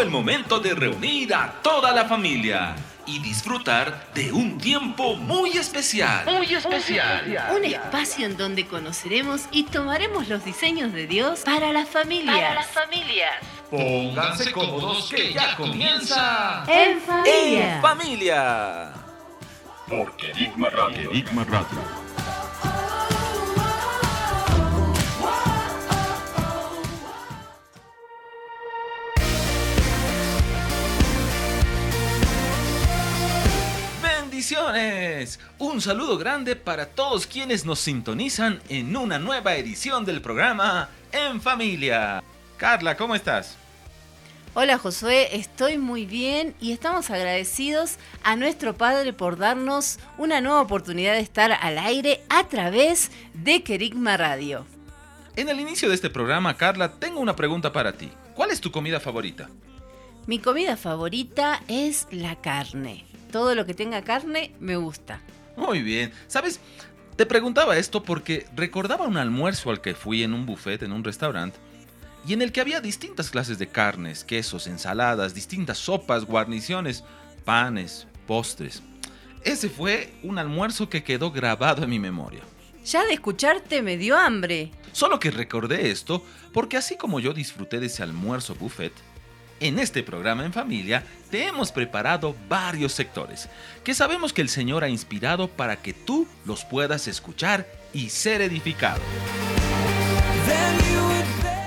Llegó el momento de reunir a toda la familia y disfrutar de un tiempo muy especial. Muy especial. Un espacio en donde conoceremos y tomaremos los diseños de Dios para las familias. Para las familias. Pónganse cómodos que ya comienza. En familia. En familia. Porque Enigma Radio. Enigma Radio. Un saludo grande para todos quienes nos sintonizan en una nueva edición del programa En Familia. Carla, ¿cómo estás? Hola Josué, estoy muy bien y estamos agradecidos a nuestro Padre por darnos una nueva oportunidad de estar al aire a través de Kerigma Radio. En el inicio de este programa, Carla, tengo una pregunta para ti. ¿Cuál es tu comida favorita? Mi comida favorita es la carne todo lo que tenga carne me gusta. Muy bien. ¿Sabes? Te preguntaba esto porque recordaba un almuerzo al que fui en un buffet en un restaurante y en el que había distintas clases de carnes, quesos, ensaladas, distintas sopas, guarniciones, panes, postres. Ese fue un almuerzo que quedó grabado en mi memoria. Ya de escucharte me dio hambre. Solo que recordé esto porque así como yo disfruté de ese almuerzo buffet, en este programa en familia te hemos preparado varios sectores que sabemos que el Señor ha inspirado para que tú los puedas escuchar y ser edificado.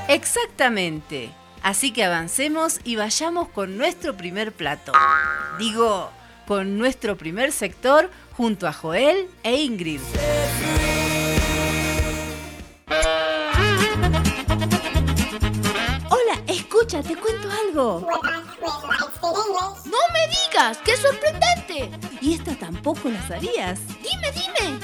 Exactamente. Así que avancemos y vayamos con nuestro primer plato. Digo, con nuestro primer sector junto a Joel e Ingrid. Escucha, te cuento algo. No me digas, qué sorprendente. Y esta tampoco la sabías. Dime, dime.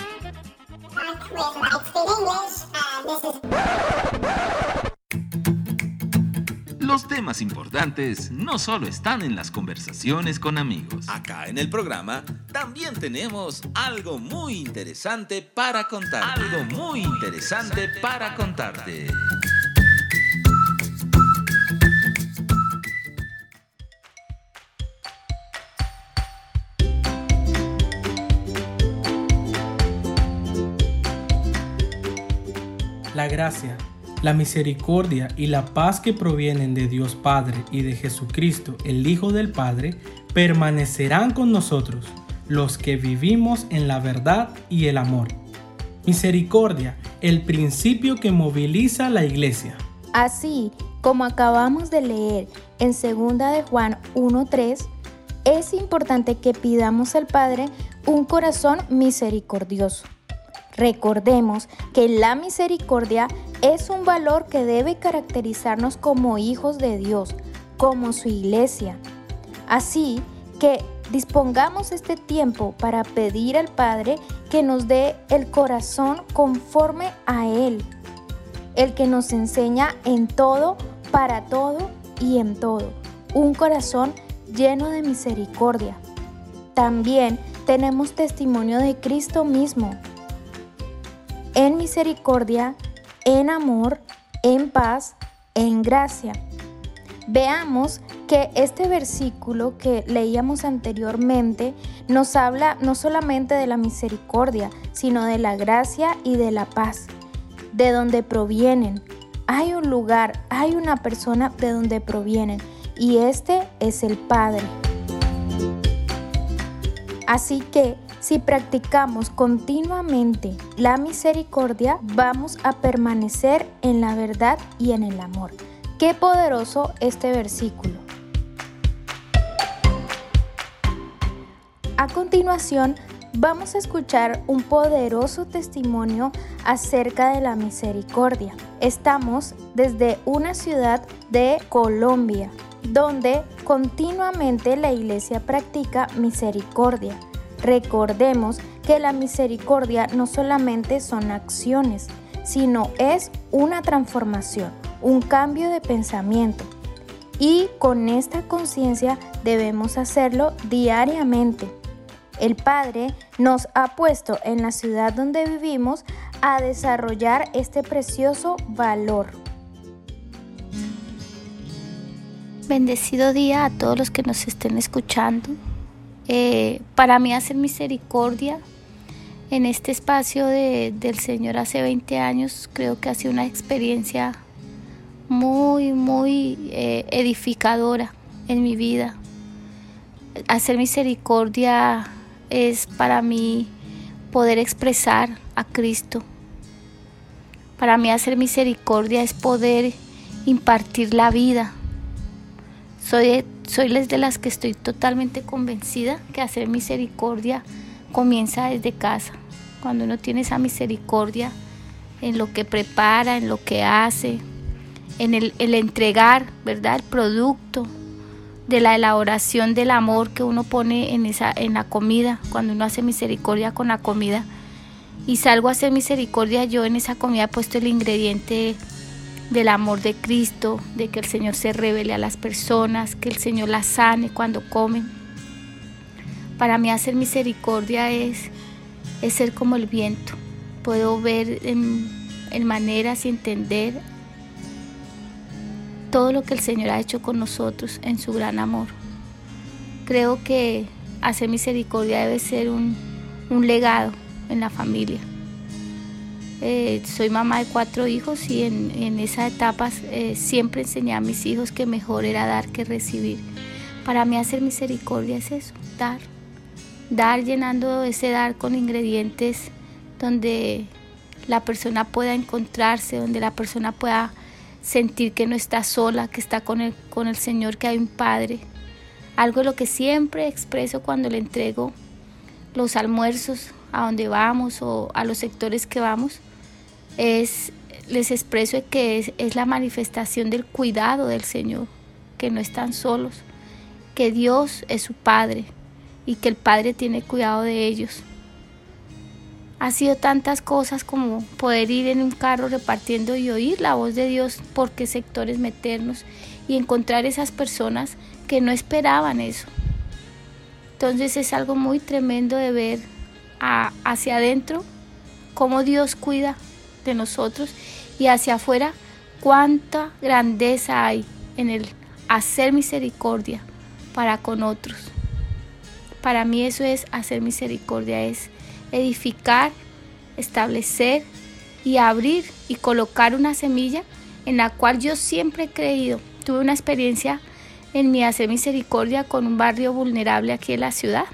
Los temas importantes no solo están en las conversaciones con amigos. Acá en el programa también tenemos algo muy interesante para contarte. Algo muy interesante para contarte. Gracia, la misericordia y la paz que provienen de Dios Padre y de Jesucristo, el Hijo del Padre, permanecerán con nosotros, los que vivimos en la verdad y el amor. Misericordia, el principio que moviliza la iglesia. Así como acabamos de leer en 2 de Juan 1:3, es importante que pidamos al Padre un corazón misericordioso. Recordemos que la misericordia es un valor que debe caracterizarnos como hijos de Dios, como su iglesia. Así que dispongamos este tiempo para pedir al Padre que nos dé el corazón conforme a Él, el que nos enseña en todo, para todo y en todo, un corazón lleno de misericordia. También tenemos testimonio de Cristo mismo, en misericordia, en amor, en paz, en gracia. Veamos que este versículo que leíamos anteriormente nos habla no solamente de la misericordia, sino de la gracia y de la paz, de donde provienen. Hay un lugar, hay una persona de donde provienen y este es el Padre. Así que si practicamos continuamente la misericordia, vamos a permanecer en la verdad y en el amor. Qué poderoso este versículo. A continuación, vamos a escuchar un poderoso testimonio acerca de la misericordia. Estamos desde una ciudad de Colombia, donde continuamente la iglesia practica misericordia. Recordemos que la misericordia no solamente son acciones, sino es una transformación, un cambio de pensamiento. Y con esta conciencia debemos hacerlo diariamente. El Padre nos ha puesto en la ciudad donde vivimos a desarrollar este precioso valor. Bendecido día a todos los que nos estén escuchando. Eh, para mí hacer misericordia en este espacio del Señor hace 20 años creo que ha sido una experiencia muy, muy eh, edificadora en mi vida. Hacer misericordia es para mí poder expresar a Cristo. Para mí hacer misericordia es poder impartir la vida soy, soy de las que estoy totalmente convencida que hacer misericordia comienza desde casa. Cuando uno tiene esa misericordia en lo que prepara, en lo que hace, en el, entregar, ¿verdad? El producto de la elaboración del amor que uno pone en, esa, en la comida, cuando uno hace misericordia con la comida. Y salgo a hacer misericordia, yo en esa comida he puesto el ingrediente del amor de Cristo, de que el Señor se revele a las personas, que el Señor las sane cuando comen. Para mí hacer misericordia es, es ser como el viento. Puedo ver en, maneras y entender todo lo que el Señor ha hecho con nosotros en su gran amor. Creo que hacer misericordia debe ser un, un legado en la familia. Eh, soy mamá de cuatro hijos y en, en esas etapas eh, siempre enseñé a mis hijos que mejor era dar que recibir. Para mí hacer misericordia es eso, dar. Dar llenando ese dar con ingredientes donde la persona pueda encontrarse, donde la persona pueda sentir que no está sola, que está con el, con el Señor, que hay un Padre. Algo de lo que siempre expreso cuando le entrego los almuerzos a donde vamos o a los sectores que vamos, es, les expreso que es, la manifestación del cuidado del Señor, que no están solos, que Dios es su Padre y que el Padre tiene cuidado de ellos. Ha sido tantas cosas como poder ir en un carro repartiendo y oír la voz de Dios por qué sectores meternos y encontrar esas personas que no esperaban eso. Entonces es algo muy tremendo de ver hacia adentro cómo Dios cuida de nosotros y hacia afuera cuánta grandeza hay en el hacer misericordia para con otros. Para mí eso es hacer misericordia, es edificar, establecer y abrir y colocar una semilla en la cual yo siempre he creído. Tuve una experiencia en mi hacer misericordia con un barrio vulnerable aquí en la ciudad,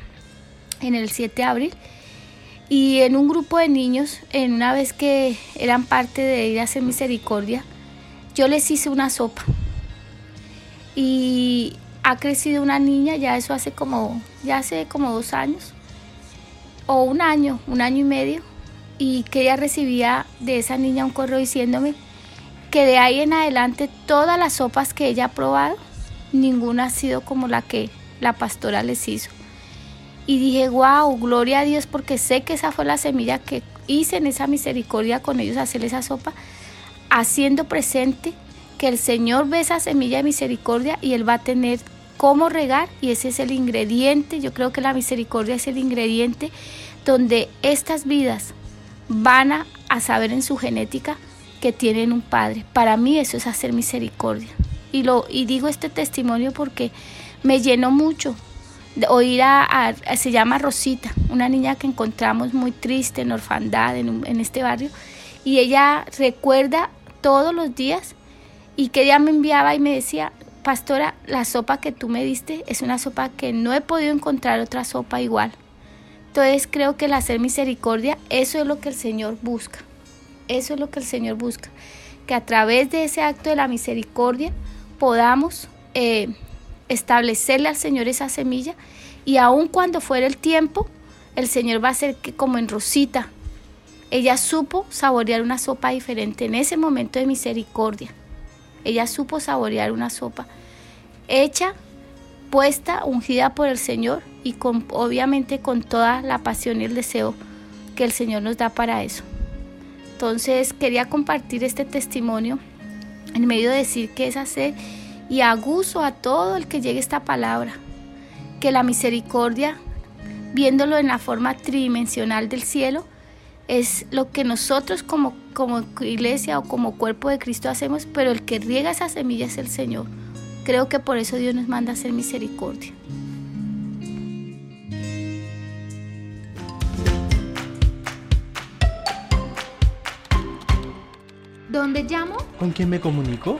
en el 7 de abril, y en un grupo de niños, en una vez que eran parte de ir a hacer misericordia, yo les hice una sopa. Y ha crecido una niña, ya eso hace como, ya hace como dos años, o un año, un año y medio, y que ella recibía de esa niña un correo diciéndome que de ahí en adelante todas las sopas que ella ha probado, ninguna ha sido como la que la pastora les hizo. Y dije, wow, gloria a Dios, porque sé que esa fue la semilla que hice en esa misericordia con ellos, hacer esa sopa, haciendo presente que el Señor ve esa semilla de misericordia y Él va a tener cómo regar y ese es el ingrediente, yo creo que la misericordia es el ingrediente donde estas vidas van a, saber en su genética que tienen un padre. Para mí eso es hacer misericordia. Y, lo, y digo este testimonio porque me llenó mucho, oír a, se llama Rosita, una niña que encontramos muy triste en orfandad en, en, este barrio, y ella recuerda todos los días y que ella me enviaba y me decía, pastora, la sopa que tú me diste es una sopa que no he podido encontrar otra sopa igual. Entonces creo que el hacer misericordia, eso es lo que el Señor busca, eso es lo que el Señor busca, que a través de ese acto de la misericordia podamos... Eh, establecerle al Señor esa semilla y aun cuando fuera el tiempo, el Señor va a hacer que como en Rosita, ella supo saborear una sopa diferente en ese momento de misericordia. Ella supo saborear una sopa hecha, puesta, ungida por el Señor y con, obviamente con toda la pasión y el deseo que el Señor nos da para eso. Entonces quería compartir este testimonio en medio de decir que es hacer y aguzo a todo el que llegue esta palabra, que la misericordia, viéndolo en la forma tridimensional del cielo, es lo que nosotros como, como iglesia o como cuerpo de Cristo hacemos, pero el que riega esa semilla es el Señor. Creo que por eso Dios nos manda a hacer misericordia. ¿Dónde llamo? ¿Con quién me comunico?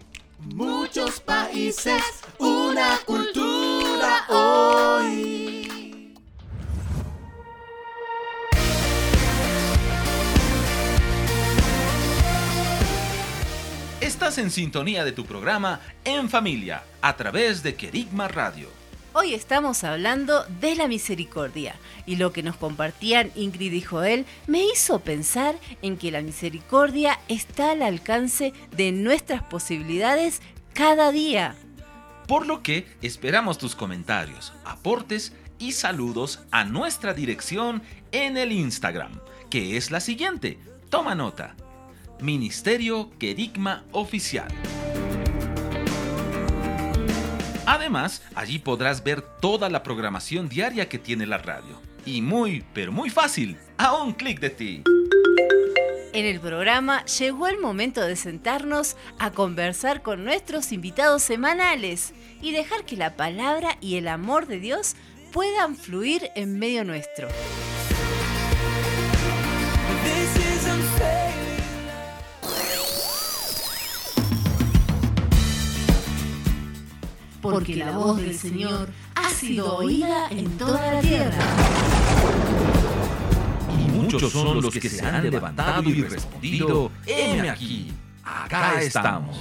Muchos países, una cultura hoy. Estás en sintonía de tu programa En Familia a través de Querigma Radio. Hoy estamos hablando de la misericordia y lo que nos compartían Ingrid y Joel me hizo pensar en que la misericordia está al alcance de nuestras posibilidades cada día. Por lo que esperamos tus comentarios, aportes y saludos a nuestra dirección en el Instagram, que es la siguiente. Toma nota. Ministerio Querigma Oficial. Además, allí podrás ver toda la programación diaria que tiene la radio. Y muy, pero muy fácil, a un clic de ti. En el programa llegó el momento de sentarnos a conversar con nuestros invitados semanales y dejar que la palabra y el amor de Dios puedan fluir en medio nuestro. Porque la voz del Señor ha sido oída en toda la tierra. Y muchos son los que se han levantado y respondido, heme aquí, acá estamos.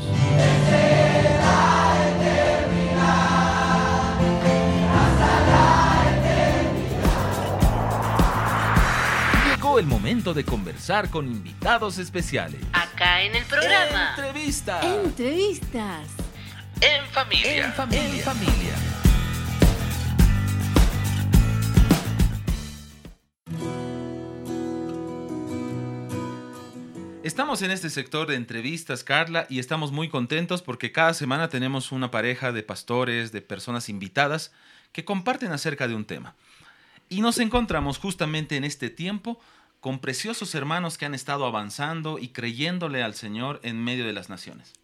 Llegó el momento de conversar con invitados especiales. Acá en el programa. Entrevista. Entrevistas. En familia. En familia. En familia. Estamos en este sector de entrevistas, Carla, y estamos muy contentos porque cada semana tenemos una pareja de pastores, de personas invitadas que comparten acerca de un tema. Y nos encontramos justamente en este tiempo con preciosos hermanos que han estado avanzando y creyéndole al Señor en medio de las naciones.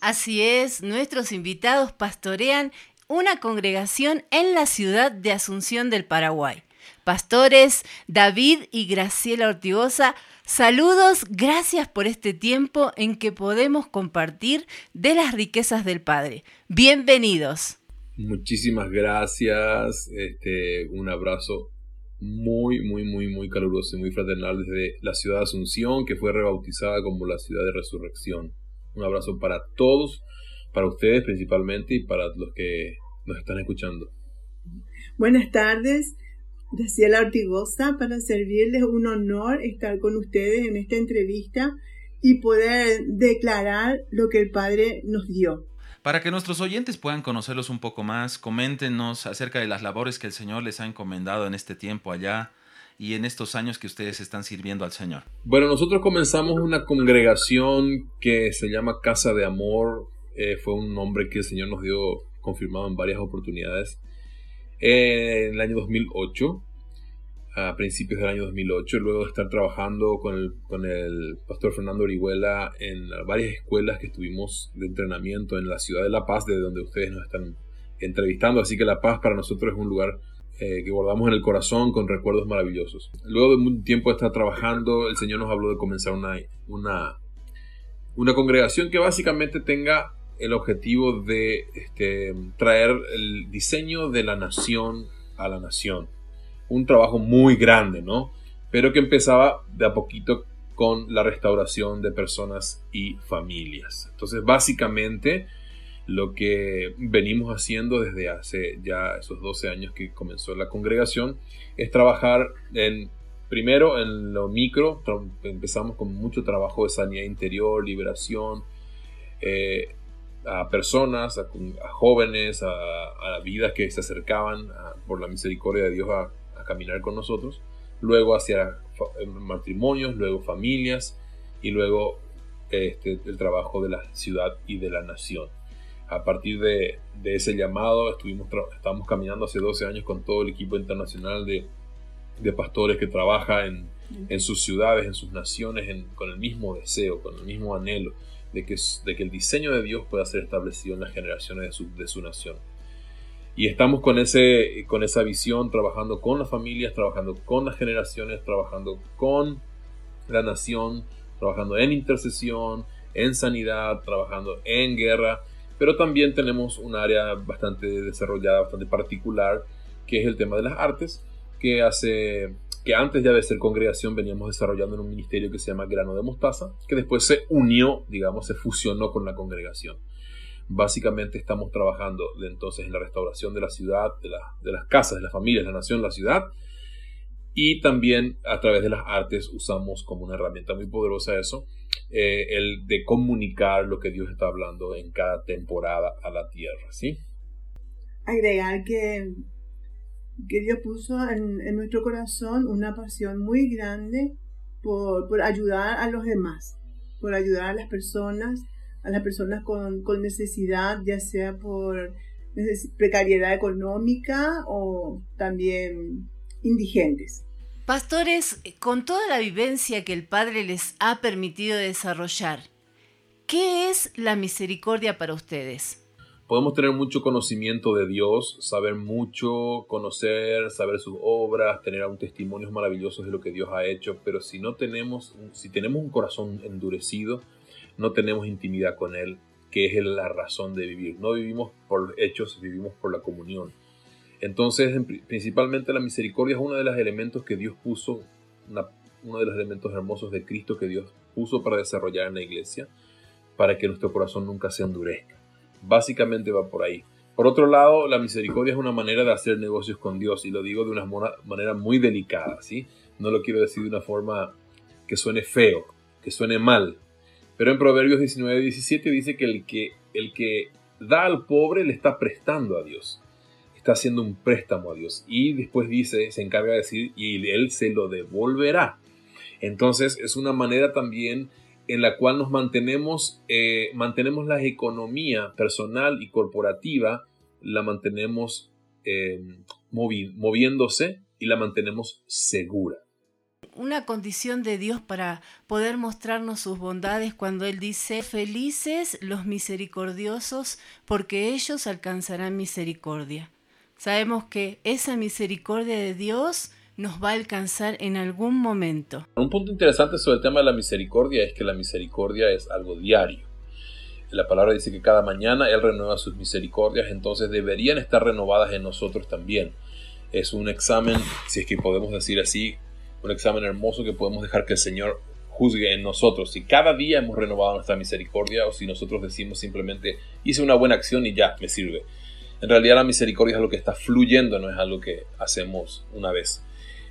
Así es, nuestros invitados pastorean una congregación en la ciudad de Asunción del Paraguay. Pastores David y Graciela Ortigosa, saludos, gracias por este tiempo en que podemos compartir de las riquezas del Padre. Bienvenidos. Muchísimas gracias, este, un abrazo muy, muy, muy, muy caluroso y muy fraternal desde la ciudad de Asunción, que fue rebautizada como la ciudad de resurrección. Un abrazo para todos, para ustedes principalmente y para los que nos están escuchando. Buenas tardes, Graciela Ortigosa, para servirles un honor estar con ustedes en esta entrevista y poder declarar lo que el Padre nos dio. Para que nuestros oyentes puedan conocerlos un poco más, coméntenos acerca de las labores que el Señor les ha encomendado en este tiempo allá y en estos años que ustedes están sirviendo al Señor. Bueno, nosotros comenzamos una congregación que se llama Casa de Amor. Eh, fue un nombre que el Señor nos dio confirmado en varias oportunidades. En el año 2008, a principios del año 2008, luego de estar trabajando con el, con el pastor Fernando Orihuela en varias escuelas que estuvimos de entrenamiento en la ciudad de La Paz, de donde ustedes nos están entrevistando. Así que La Paz para nosotros es un lugar eh, que guardamos en el corazón con recuerdos maravillosos. Luego de un tiempo de estar trabajando, el Señor nos habló de comenzar una, una, congregación que básicamente tenga el objetivo de este, traer el diseño de la nación a la nación. Un trabajo muy grande, ¿no? Pero que empezaba de a poquito con la restauración de personas y familias. Entonces, básicamente, lo que venimos haciendo desde hace ya esos 12 años que comenzó la congregación es trabajar en, primero en lo micro, empezamos con mucho trabajo de sanidad interior, liberación, eh, a personas, a, jóvenes, a, vidas que se acercaban por la misericordia de Dios a, caminar con nosotros, luego hacia matrimonios, luego familias y luego este, el trabajo de la ciudad y de la nación. A partir de, de ese llamado, estuvimos estamos caminando hace 12 años con todo el equipo internacional de, de pastores que trabaja en, en, sus ciudades, en sus naciones, con el mismo deseo, con el mismo anhelo de que, de que el diseño de Dios pueda ser establecido en las generaciones de su, de su nación. Y estamos con, ese, con esa visión, trabajando con las familias, trabajando con las generaciones, trabajando con la nación, trabajando en intercesión, en sanidad, trabajando en guerra, pero también tenemos un área bastante desarrollada, bastante particular, que es el tema de las artes, que hace que antes de ser congregación veníamos desarrollando en un ministerio que se llama Grano de Mostaza, que después se unió, digamos, se fusionó con la congregación. Básicamente estamos trabajando de entonces en la restauración de la ciudad, de, de las casas, de las familias, la nación, la ciudad, y también a través de las artes usamos como una herramienta muy poderosa eso, eh, el de comunicar lo que Dios está hablando en cada temporada a la tierra, ¿sí? Agregar que que Dios puso en, nuestro corazón una pasión muy grande por, ayudar a los demás, por ayudar a las personas, a las personas con, necesidad, ya sea por precariedad económica o también indigentes. Pastores, con toda la vivencia que el Padre les ha permitido desarrollar, ¿qué es la misericordia para ustedes? podemos tener mucho conocimiento de Dios, saber mucho, conocer, saber sus obras, tener un testimonios maravillosos de lo que Dios ha hecho, pero si no tenemos, si tenemos un corazón endurecido, no tenemos intimidad con Él, que es la razón de vivir. No vivimos por hechos, vivimos por la comunión. Entonces, principalmente la misericordia es uno de los elementos que Dios puso, uno de los elementos hermosos de Cristo que Dios puso para desarrollar en la iglesia, para que nuestro corazón nunca se endurezca. Básicamente va por ahí. Por otro lado, la misericordia es una manera de hacer negocios con Dios y lo digo de una manera muy delicada, ¿sí? No lo quiero decir de una forma que suene feo, que suene mal. Pero en Proverbios 19, 17 dice que el que, el que da al pobre le está prestando a Dios. Está haciendo un préstamo a Dios. Y después dice, se encarga de decir, y él se lo devolverá. Entonces es una manera también en la cual nos mantenemos, eh, mantenemos la economía personal y corporativa, la mantenemos eh, moviéndose y la mantenemos segura. Una condición de Dios para poder mostrarnos sus bondades cuando Él dice, felices los misericordiosos, porque ellos alcanzarán misericordia. Sabemos que esa misericordia de Dios nos va a alcanzar en algún momento. Un punto interesante sobre el tema de la misericordia es que la misericordia es algo diario. La palabra dice que cada mañana Él renueva sus misericordias, entonces deberían estar renovadas en nosotros también. Es un examen, si es que podemos decir así, un examen hermoso que podemos dejar que el Señor juzgue en nosotros. Si cada día hemos renovado nuestra misericordia o si nosotros decimos simplemente hice una buena acción y ya, me sirve. En realidad la misericordia es algo que está fluyendo, no es algo que hacemos una vez.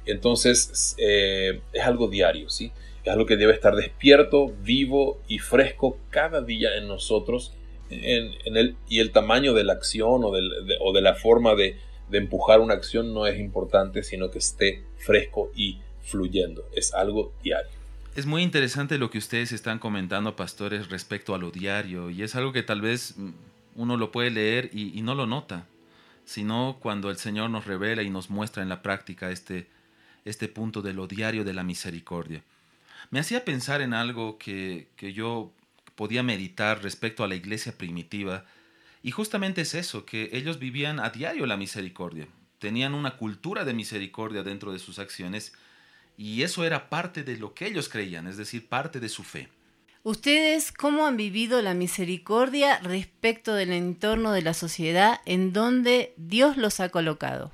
Entonces eh, es algo diario, ¿sí? Es algo que debe estar despierto, vivo y fresco cada día en nosotros. En, el, y el tamaño de la acción o, de, la forma de, empujar una acción no es importante, sino que esté fresco y fluyendo. Es algo diario. Es muy interesante lo que ustedes están comentando, pastores, respecto a lo diario, y es algo que tal vez uno lo puede leer y, no lo nota, sino cuando el Señor nos revela y nos muestra en la práctica este, este punto de lo diario de la misericordia. Me hacía pensar en algo que, yo podía meditar respecto a la iglesia primitiva, y justamente es eso, que ellos vivían a diario la misericordia, tenían una cultura de misericordia dentro de sus acciones, y eso era parte de lo que ellos creían, es decir, parte de su fe. ¿Ustedes cómo han vivido la misericordia respecto del entorno de la sociedad en donde Dios los ha colocado?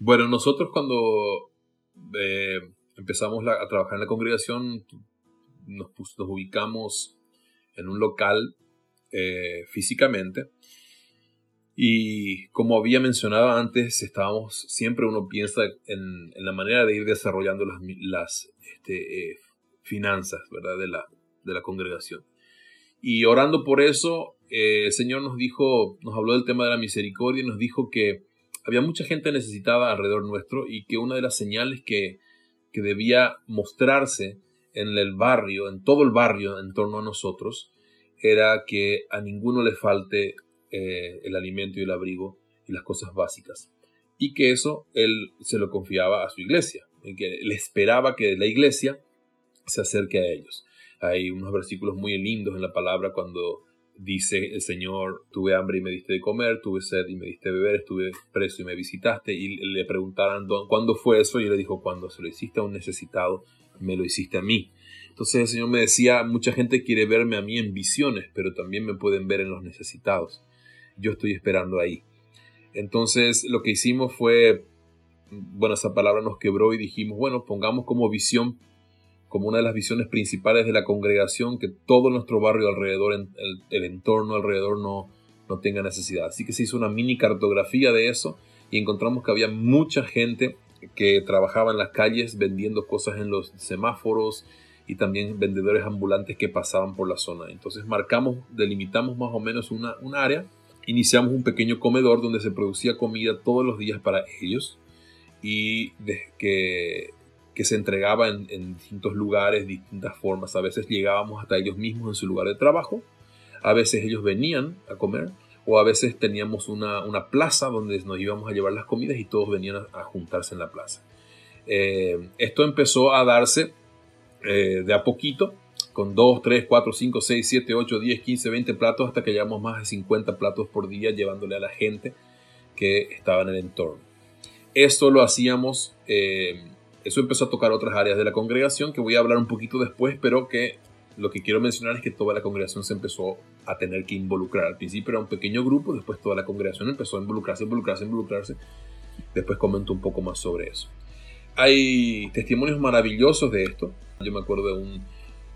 Bueno, nosotros cuando empezamos a trabajar en la congregación, nos, ubicamos en un local eh, físicamente. Y como había mencionado antes, estábamos, siempre uno piensa en, la manera de ir desarrollando las, las este, eh, finanzas ¿verdad? De, la, de la congregación. Y orando por eso, eh, el Señor nos dijo, nos habló del tema de la misericordia y nos dijo que había mucha gente necesitada alrededor nuestro y que una de las señales que, que debía mostrarse en el barrio, en todo el barrio en torno a nosotros, era que a ninguno le falte eh, el alimento y el abrigo y las cosas básicas. Y que eso él se lo confiaba a su iglesia, y que le esperaba que la iglesia se acerque a ellos. Hay unos versículos muy lindos en la palabra cuando dice el Señor, tuve hambre y me diste de comer, tuve sed y me diste de beber, estuve preso y me visitaste, y le preguntaran cuándo fue eso, y él le dijo, cuando se lo hiciste a un necesitado, me lo hiciste a mí. Entonces el Señor me decía, mucha gente quiere verme a mí en visiones, pero también me pueden ver en los necesitados. Yo estoy esperando ahí. Entonces lo que hicimos fue, bueno, esa palabra nos quebró y dijimos, bueno, pongamos como visión como una de las visiones principales de la congregación, que todo nuestro barrio alrededor, el, entorno alrededor no, no tenga necesidad. Así que se hizo una mini cartografía de eso y encontramos que había mucha gente que trabajaba en las calles vendiendo cosas en los semáforos y también vendedores ambulantes que pasaban por la zona. Entonces marcamos, delimitamos más o menos una, un área, iniciamos un pequeño comedor donde se producía comida todos los días para ellos y de, que que se entregaba en, distintos lugares, distintas formas. A veces llegábamos hasta ellos mismos en su lugar de trabajo, a veces ellos venían a comer, o a veces teníamos una, plaza donde nos íbamos a llevar las comidas y todos venían a, juntarse en la plaza. Eh, esto empezó a darse eh, de a poquito, con 2, 3, 4, 5, 6, 7, 8, 10, 15, 20 platos, hasta que llevamos más de 50 platos por día llevándole a la gente que estaba en el entorno. Esto lo hacíamos eh, eso empezó a tocar otras áreas de la congregación que voy a hablar un poquito después, pero que lo que quiero mencionar es que toda la congregación se empezó a tener que involucrar. Al principio era un pequeño grupo, después toda la congregación empezó a involucrarse, involucrarse, involucrarse. Después comento un poco más sobre eso. Hay testimonios maravillosos de esto. Yo me acuerdo de un,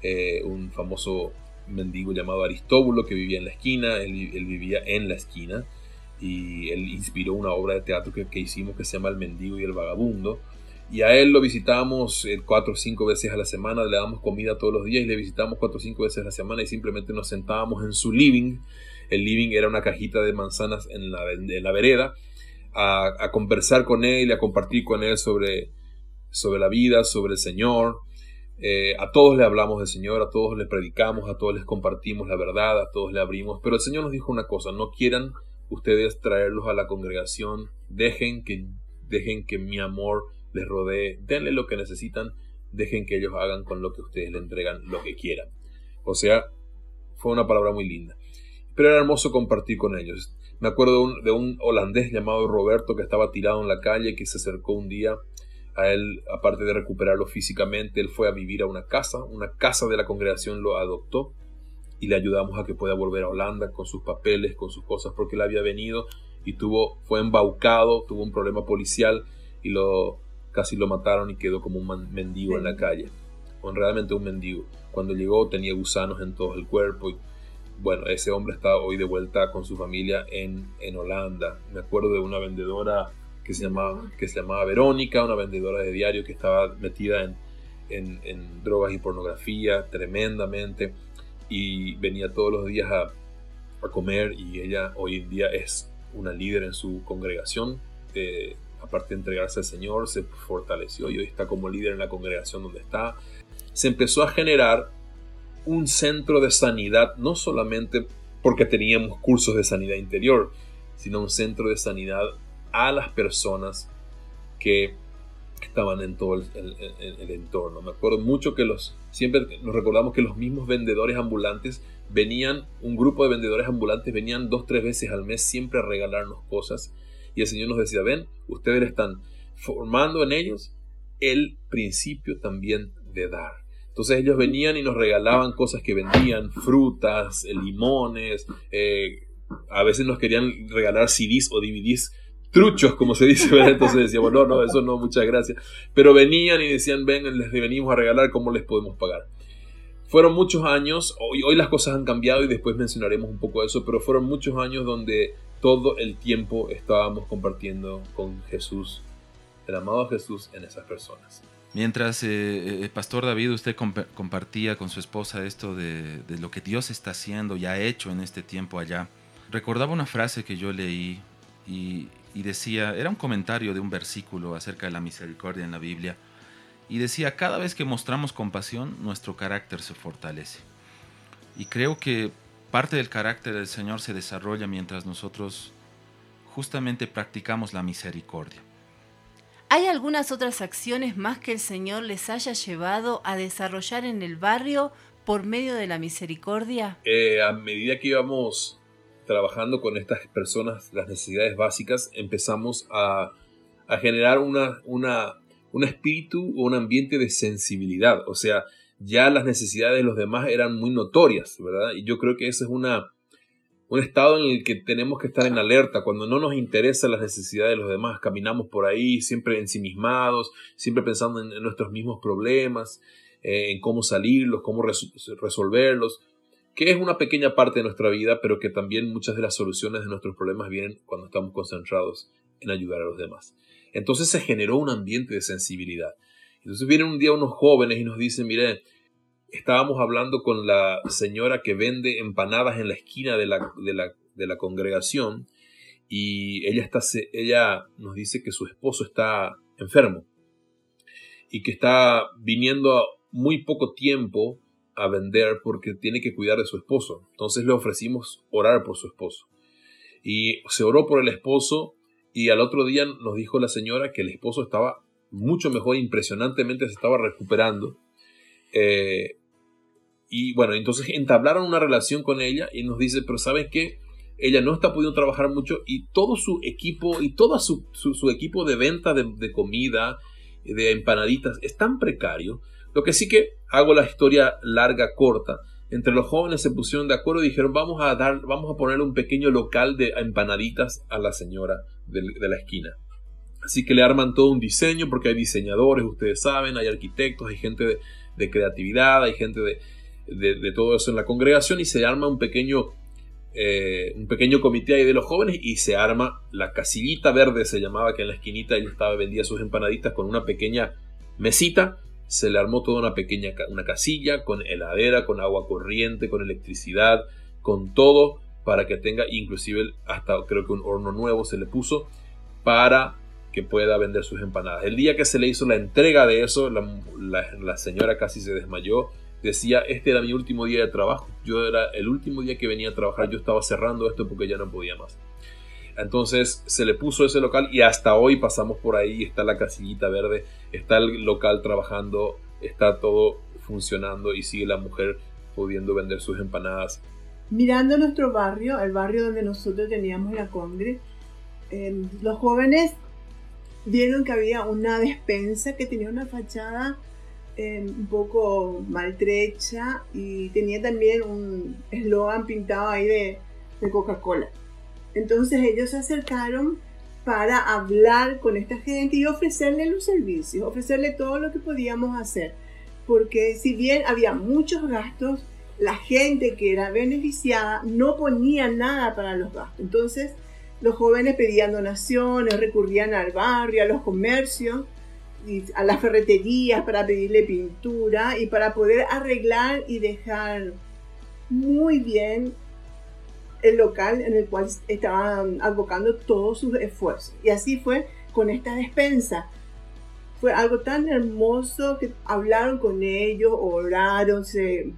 eh, un famoso mendigo llamado Aristóbulo que vivía en la esquina, él, vivía en la esquina y él inspiró una obra de teatro que, que hicimos que se llama El mendigo y el vagabundo y a él lo visitamos eh, cuatro o cinco veces a la semana, le damos comida todos los días y le visitamos cuatro o cinco veces a la semana y simplemente nos sentábamos en su living. El living era una cajita de manzanas en la, vereda a, conversar con él a compartir con él sobre, sobre la vida, sobre el Señor. Eh, a todos le hablamos del Señor, a todos le predicamos, a todos les compartimos la verdad, a todos le abrimos. Pero el Señor nos dijo una cosa, no quieran ustedes traerlos a la congregación, dejen que, dejen que mi amor les rodee, denle lo que necesitan, dejen que ellos hagan con lo que ustedes le entregan lo que quieran. O sea, fue una palabra muy linda. Pero era hermoso compartir con ellos. Me acuerdo de un, holandés llamado Roberto que estaba tirado en la calle, que se acercó un día a él, aparte de recuperarlo físicamente, él fue a vivir a una casa, una casa de la congregación lo adoptó y le ayudamos a que pueda volver a Holanda con sus papeles, con sus cosas, porque él había venido y tuvo, fue embaucado, tuvo un problema policial y lo casi lo mataron y quedó como un mendigo en la calle. O realmente un mendigo. Cuando llegó tenía gusanos en todo el cuerpo. Y, bueno, ese hombre está hoy de vuelta con su familia en, en Holanda. Me acuerdo de una vendedora que se, llamaba, que se llamaba Verónica, una vendedora de diario que estaba metida en, en, en drogas y pornografía tremendamente. Y venía todos los días a, a comer y ella hoy en día es una líder en su congregación. Eh, aparte de entregarse al Señor, se fortaleció y hoy está como líder en la congregación donde está. Se empezó a generar un centro de sanidad, no solamente porque teníamos cursos de sanidad interior, sino un centro de sanidad a las personas que estaban en todo el, entorno. Me acuerdo mucho que los, siempre nos recordamos que los mismos vendedores ambulantes venían, un grupo de vendedores ambulantes venían dos, tres veces al mes siempre a regalarnos cosas y el Señor nos decía, ven, ustedes están formando en ellos el principio también de dar. Entonces ellos venían y nos regalaban cosas que vendían, frutas, eh, limones, eh, a veces nos querían regalar CDs o DVDs truchos, como se dice, entonces decíamos, no, no, eso no, muchas gracias. Pero venían y decían, ven, les venimos a regalar, ¿cómo les podemos pagar? Fueron muchos años, hoy, hoy las cosas han cambiado y después mencionaremos un poco de eso, pero fueron muchos años donde todo el tiempo estábamos compartiendo con Jesús, el amado Jesús en esas personas. Mientras, eh, eh, Pastor David, usted comp- compartía con su esposa esto de, lo que Dios está haciendo y ha hecho en este tiempo allá, recordaba una frase que yo leí y decía, era un comentario de un versículo acerca de la misericordia en la Biblia, y decía, cada vez que mostramos compasión, nuestro carácter se fortalece. Y creo que parte del carácter del Señor se desarrolla mientras nosotros justamente practicamos la misericordia. ¿Hay algunas otras acciones más que el Señor les haya llevado a desarrollar en el barrio por medio de la misericordia? Eh, a medida que íbamos trabajando con estas personas, las necesidades básicas, empezamos a, a generar una, una, un espíritu o un ambiente de sensibilidad. O sea, ya las necesidades de los demás eran muy notorias, ¿verdad? Y yo creo que ese es una, un estado en el que tenemos que estar en alerta. Cuando no nos interesan las necesidades de los demás, caminamos por ahí siempre ensimismados, siempre pensando en, en nuestros mismos problemas, eh, en cómo salirlos, cómo res resolverlos que es una pequeña parte de nuestra vida, pero que también muchas de las soluciones de nuestros problemas vienen cuando estamos concentrados en ayudar a los demás. Entonces se generó un ambiente de sensibilidad. Entonces vienen un día unos jóvenes y nos dicen, mire, estábamos hablando con la señora que vende empanadas en la esquina de la, de la, de la congregación y ella, está, ella nos dice que su esposo está enfermo y que está viniendo muy poco tiempo a vender porque tiene que cuidar de su esposo. Entonces le ofrecimos orar por su esposo. Y se oró por el esposo y al otro día nos dijo la señora que el esposo estaba mucho mejor, impresionantemente se estaba recuperando. Eh, y bueno, entonces entablaron una relación con ella y nos dice, pero ¿saben qué? Ella no está pudiendo trabajar mucho y todo su equipo y todo su, su, equipo de venta de, comida, de empanaditas, es tan precario lo que sí que hago la historia larga, corta. Entre los jóvenes se pusieron de acuerdo y dijeron vamos a dar, vamos a poner un pequeño local de empanaditas a la señora de la esquina. Así que le arman todo un diseño porque hay diseñadores, ustedes saben, hay arquitectos, hay gente de, creatividad, hay gente de, de, de, todo eso en la congregación y se arma un pequeño, eh, un pequeño comité ahí de los jóvenes y se arma la casillita verde, se llamaba que en la esquinita él estaba vendía sus empanaditas con una pequeña mesita. Se le armó toda una pequeña una casilla con heladera, con agua corriente, con electricidad, con todo para que tenga inclusive hasta creo que un horno nuevo se le puso para que pueda vender sus empanadas. El día que se le hizo la entrega de eso, la, señora casi se desmayó. Decía, este era mi último día de trabajo. Yo era el último día que venía a trabajar. Yo estaba cerrando esto porque ya no podía más. Entonces se le puso ese local y hasta hoy pasamos por ahí, está la casillita verde, está el local trabajando, está todo funcionando y sigue la mujer pudiendo vender sus empanadas. Mirando nuestro barrio, el barrio donde nosotros teníamos la congre, eh, los jóvenes vieron que había una despensa que tenía una fachada eh, un poco maltrecha y tenía también un eslogan pintado ahí de, de Coca-Cola. Entonces ellos se acercaron para hablar con esta gente y ofrecerle los servicios, ofrecerle todo lo que podíamos hacer. Porque si bien había muchos gastos, la gente que era beneficiada no ponía nada para los gastos. Entonces los jóvenes pedían donaciones, recurrían al barrio, a los comercios, a las ferreterías para pedirle pintura y para poder arreglar y dejar muy bien el local en el cual estaban abocando todos sus esfuerzos. Y así fue con esta despensa. Fue algo tan hermoso que hablaron con ellos, oraron, se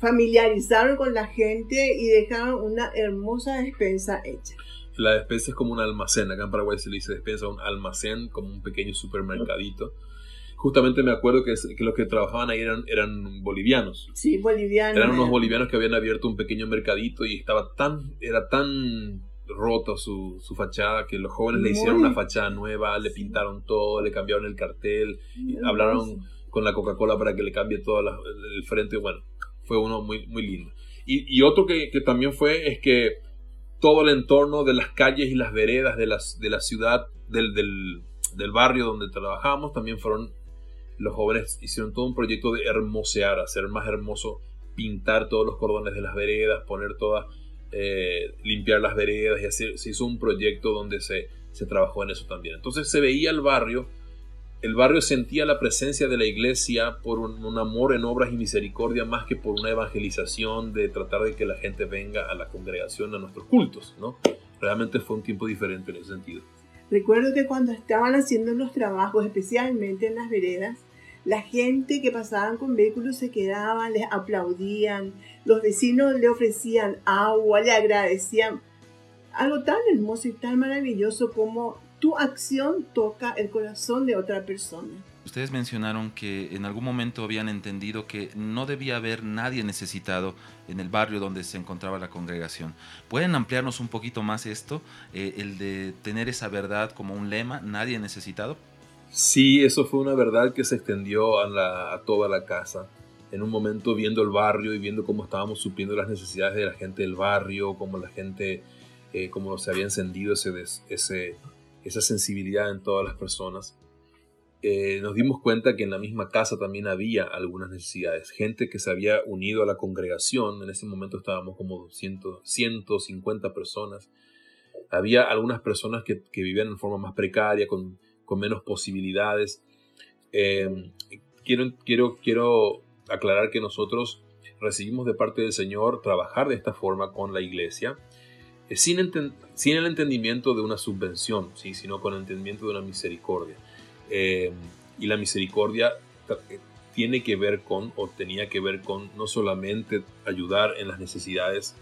familiarizaron con la gente y dejaron una hermosa despensa hecha. La despensa es como un almacén, acá en Paraguay se le dice despensa, un almacén, como un pequeño supermercadito. Justamente me acuerdo que, que los que trabajaban ahí eran, eran bolivianos. Sí, bolivianos. Eran unos bolivianos que habían abierto un pequeño mercadito y estaba tan, era tan roto su, su fachada que los jóvenes le hicieron una fachada nueva, le pintaron todo, le cambiaron el cartel, hablaron con la Coca-Cola para que le cambie todo la, el frente. Bueno, fue uno muy, muy lindo. Y, y otro que, que, también fue es que todo el entorno de las calles y las veredas de, las, de la ciudad, del, del, barrio donde trabajamos, también fueron los jóvenes hicieron todo un proyecto de hermosear, hacer más hermoso, pintar todos los cordones de las veredas, poner todas, eh, limpiar las veredas y así se hizo un proyecto donde se, se trabajó en eso también. Entonces se veía el barrio el barrio sentía la presencia de la iglesia por un, amor en obras y misericordia más que por una evangelización de tratar de que la gente venga a la congregación, a nuestros cultos, ¿no? Realmente fue un tiempo diferente en ese sentido. Recuerdo que cuando estaban haciendo los trabajos, especialmente en las veredas, la gente que pasaban con vehículos se quedaban, les aplaudían, los vecinos le ofrecían agua, le agradecían. Algo tan hermoso y tan maravilloso como tu acción toca el corazón de otra persona. Ustedes mencionaron que en algún momento habían entendido que no debía haber nadie necesitado en el barrio donde se encontraba la congregación. ¿Pueden ampliarnos un poquito más esto, eh, el de tener esa verdad como un lema, nadie necesitado? Sí, eso fue una verdad que se extendió a, la, a toda la casa. En un momento viendo el barrio y viendo cómo estábamos supliendo las necesidades de la gente del barrio, cómo la gente, eh, cómo se había encendido ese, ese, esa sensibilidad en todas las personas, eh, nos dimos cuenta que en la misma casa también había algunas necesidades. Gente que se había unido a la congregación, en ese momento estábamos como 100, 150 personas. Había algunas personas que, vivían en forma más precaria, con con menos posibilidades. Eh, quiero, quiero, quiero aclarar que nosotros recibimos de parte del Señor trabajar de esta forma con la iglesia, eh, sin, sin, el entendimiento de una subvención, ¿sí? sino con el entendimiento de una misericordia. Eh, y la misericordia tiene que ver con, o tenía que ver con, no solamente ayudar en las necesidades,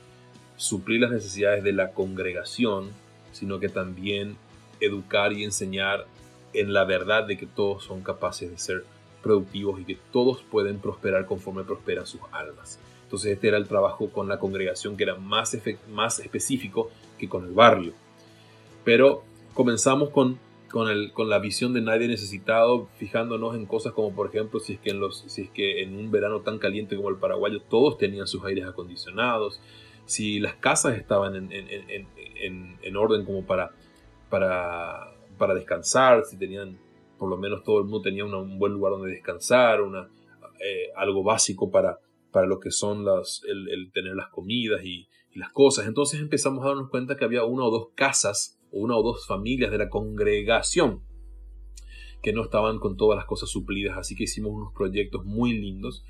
suplir las necesidades de la congregación, sino que también educar y enseñar en la verdad de que todos son capaces de ser productivos y que todos pueden prosperar conforme prosperan sus almas. Entonces este era el trabajo con la congregación que era más, más específico que con el barrio. Pero comenzamos con, con, el, con la visión de nadie necesitado, fijándonos en cosas como por ejemplo si es que en, los, si es que en un verano tan caliente como el paraguayo todos tenían sus aires acondicionados, si las casas estaban en, en, en, en orden como para, para para descansar, si tenían, por lo menos todo el mundo tenía un buen lugar donde descansar, una, eh, algo básico para, para lo que son las, el, tener las comidas y, las cosas. Entonces empezamos a darnos cuenta que había una o dos casas o una o dos familias de la congregación que no estaban con todas las cosas suplidas, así que hicimos unos proyectos muy lindos.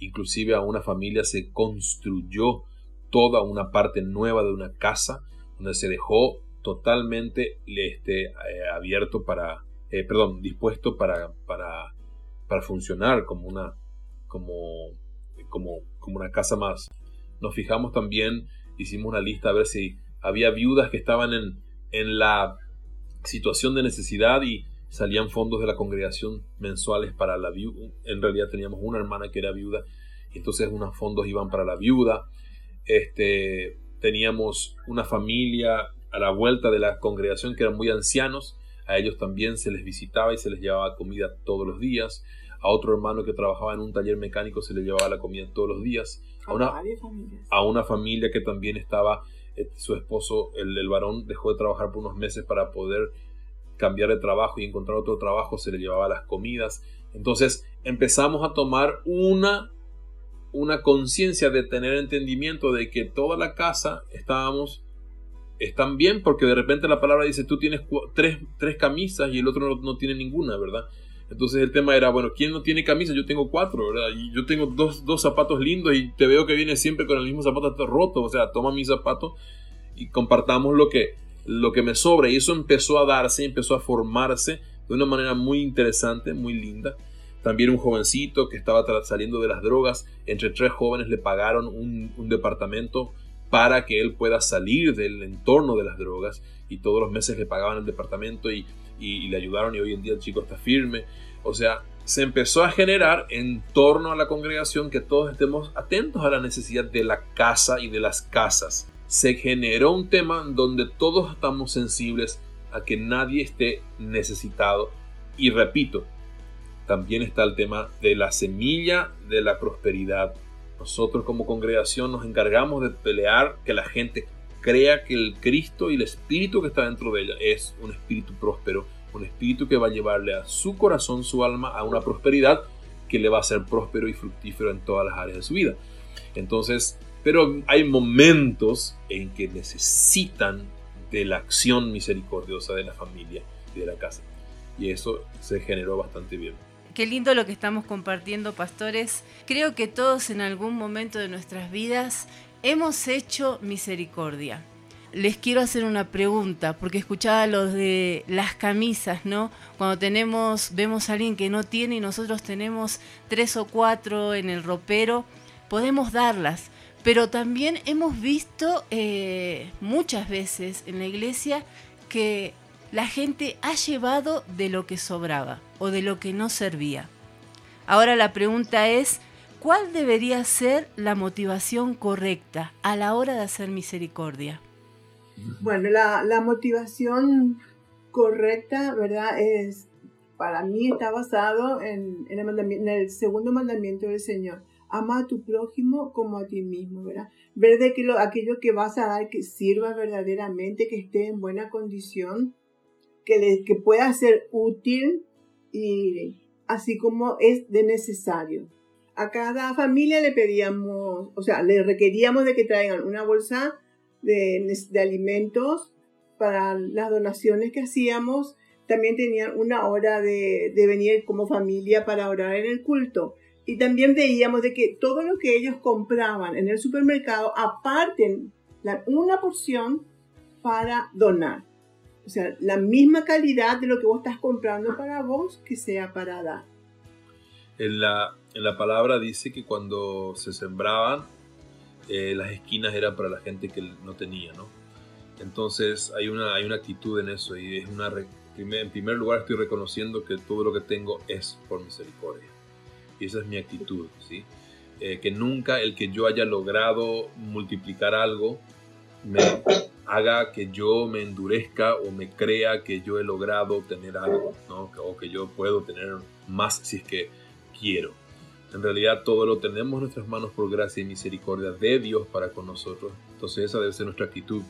Inclusive a una familia se construyó toda una parte nueva de una casa donde se dejó totalmente este, eh, abierto para, eh, perdón, dispuesto para, para, para, funcionar como una, como, como, como una casa más. Nos fijamos también, hicimos una lista a ver si había viudas que estaban en, en la situación de necesidad y salían fondos de la congregación mensuales para la viuda. En realidad teníamos una hermana que era viuda, y entonces unos fondos iban para la viuda. Este, teníamos una familia a la vuelta de la congregación que eran muy ancianos, a ellos también se les visitaba y se les llevaba comida todos los días. A otro hermano que trabajaba en un taller mecánico se le llevaba la comida todos los días. A una, a una familia que también estaba, eh, su esposo, el, el varón, dejó de trabajar por unos meses para poder cambiar de trabajo y encontrar otro trabajo, se le llevaba las comidas. Entonces empezamos a tomar una, una conciencia de tener entendimiento de que toda la casa estábamos están bien porque de repente la palabra dice tú tienes tres, tres camisas y el otro no, tiene ninguna, ¿verdad? Entonces el tema era, bueno, ¿quién no tiene camisa? Yo tengo cuatro, ¿verdad? Y yo tengo dos, dos zapatos lindos y te veo que viene siempre con el mismo zapato roto. O sea, toma mi zapato y compartamos lo que, lo que me sobra. Y eso empezó a darse, empezó a formarse de una manera muy interesante, muy linda. También un jovencito que estaba saliendo de las drogas, entre tres jóvenes le pagaron un, departamento para que él pueda salir del entorno de las drogas y todos los meses le pagaban el departamento y, le ayudaron y hoy en día el chico está firme. O sea, se empezó a generar en torno a la congregación que todos estemos atentos a la necesidad de la casa y de las casas. Se generó un tema donde todos estamos sensibles a que nadie esté necesitado. Y repito, también está el tema de la semilla de la prosperidad nosotros como congregación nos encargamos de pelear que la gente crea que el Cristo y el Espíritu que está dentro de ella es un espíritu próspero, un espíritu que va a llevarle a su corazón, su alma, a una prosperidad que le va a ser próspero y fructífero en todas las áreas de su vida. Entonces, pero hay momentos en que necesitan de la acción misericordiosa de la familia y de la casa. y eso se generó bastante bien. Qué lindo lo que estamos compartiendo, pastores. Creo que todos en algún momento de nuestras vidas hemos hecho misericordia. Les quiero hacer una pregunta, porque escuchaba los de las camisas, ¿no? Cuando tenemos, vemos a alguien que no tiene y nosotros tenemos tres o cuatro en el ropero, podemos darlas. Pero también hemos visto eh, muchas veces en la iglesia que la gente ha llevado de lo que sobraba o de lo que no servía. Ahora la pregunta es, ¿cuál debería ser la motivación correcta a la hora de hacer misericordia? Bueno, la, motivación correcta, ¿verdad? Es, para mí está basado en, el el segundo mandamiento del Señor. Ama a tu prójimo como a ti mismo, ¿verdad? Ver de que lo, aquello que vas a dar que sirva verdaderamente, que esté en buena condición, que, le, que pueda ser útil y así como es de necesario. A cada familia le pedíamos, o sea, le requeríamos de que traigan una bolsa de, alimentos para las donaciones que hacíamos. También tenían una hora de, de venir como familia para orar en el culto. Y también veíamos de que todo lo que ellos compraban en el supermercado aparten la, una porción para donar. O sea, la misma calidad de lo que vos estás comprando para vos que sea para dar. En la, en la palabra dice que cuando se sembraban, eh, las esquinas eran para la gente que no tenía, ¿no? Entonces hay una, hay una actitud en eso y es una... En primer lugar estoy reconociendo que todo lo que tengo es por misericordia. Y esa es mi actitud, ¿sí? Eh, que nunca el que yo haya logrado multiplicar algo me haga que yo me endurezca o me crea que yo he logrado tener algo, ¿no? o que yo puedo tener más si es que quiero. En realidad todo lo tenemos en nuestras manos por gracia y misericordia de Dios para con nosotros. Entonces esa debe ser nuestra actitud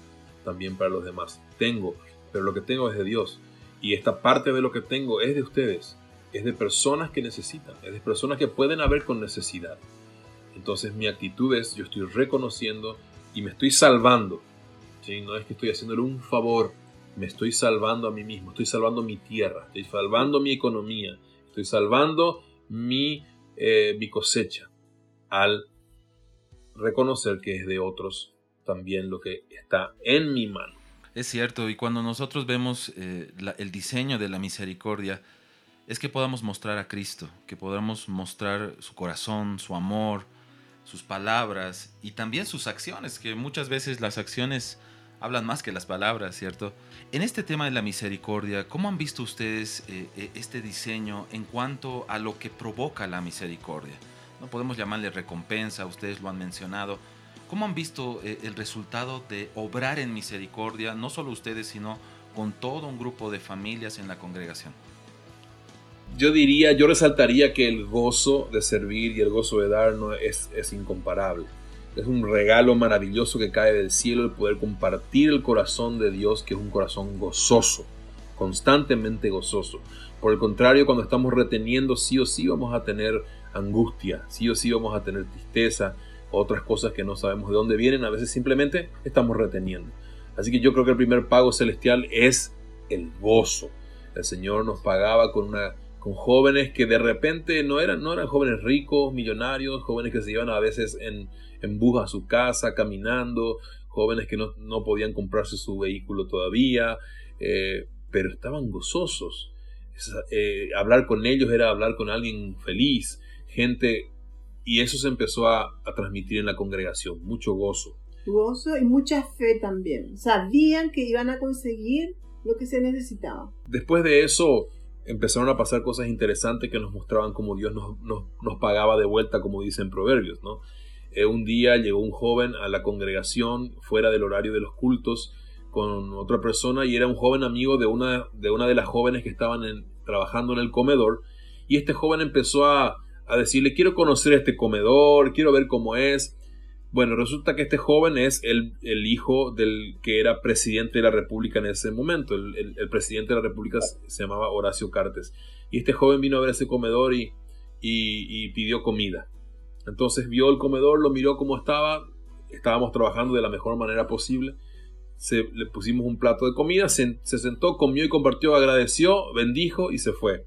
también para los demás. Tengo, pero lo que tengo es de Dios. Y esta parte de lo que tengo es de ustedes. Es de personas que necesitan. Es de personas que pueden haber con necesidad. Entonces mi actitud es, yo estoy reconociendo y me estoy salvando no es que estoy haciéndole un favor, me estoy salvando a mí mismo, estoy salvando mi tierra, estoy salvando mi economía, estoy salvando mi, eh, mi cosecha al reconocer que es de otros también lo que está en mi mano. Es cierto, y cuando nosotros vemos eh, el diseño de la misericordia, es que podamos mostrar a Cristo, que podamos mostrar su corazón, su amor, sus palabras y también sus acciones, que muchas veces las acciones hablan más que las palabras, ¿cierto? En este tema de la misericordia, ¿cómo han visto ustedes eh, eh, este diseño en cuanto a lo que provoca la misericordia? No podemos llamarle recompensa, ustedes lo han mencionado. ¿Cómo han visto eh, el resultado de obrar en misericordia, no solo ustedes, sino con todo un grupo de familias en la congregación? Yo diría, yo resaltaría que el gozo de servir y el gozo de dar no es, es incomparable es un regalo maravilloso que cae del cielo el poder compartir el corazón de Dios, que es un corazón gozoso, constantemente gozoso. Por el contrario, cuando estamos reteniendo, sí o sí vamos a tener angustia, sí o sí vamos a tener tristeza, otras cosas que no sabemos de dónde vienen, a veces simplemente estamos reteniendo. Así que yo creo que el primer pago celestial es el gozo. El Señor nos pagaba con una con jóvenes que de repente no eran, no eran jóvenes ricos, millonarios, jóvenes que se iban a veces en, en bus a su casa, caminando, jóvenes que no, podían comprarse su vehículo todavía, eh, pero estaban gozosos. Eh, hablar con ellos era hablar con alguien feliz, gente, y eso se empezó a, a transmitir en la congregación, mucho gozo. Gozo y mucha fe también. Sabían que iban a conseguir lo que se necesitaba. Después de eso, empezaron a pasar cosas interesantes que nos mostraban cómo Dios nos, nos, nos pagaba de vuelta, como dicen Proverbios, ¿no? Eh, un día llegó un joven a la congregación fuera del horario de los cultos con otra persona y era un joven amigo de una de, una de las jóvenes que estaban trabajando en el comedor y este joven empezó a, a decirle quiero conocer este comedor, quiero ver cómo es. Bueno, resulta que este joven es el, el, hijo del que era presidente de la República en ese momento. El, el, presidente de la República se llamaba Horacio Cartes. Y este joven vino a ver ese comedor y, y, y pidió comida. Entonces vio el comedor, lo miró como estaba, estábamos trabajando de la mejor manera posible se, le pusimos un plato de comida, se, se sentó, comió y compartió, agradeció, bendijo y se fue.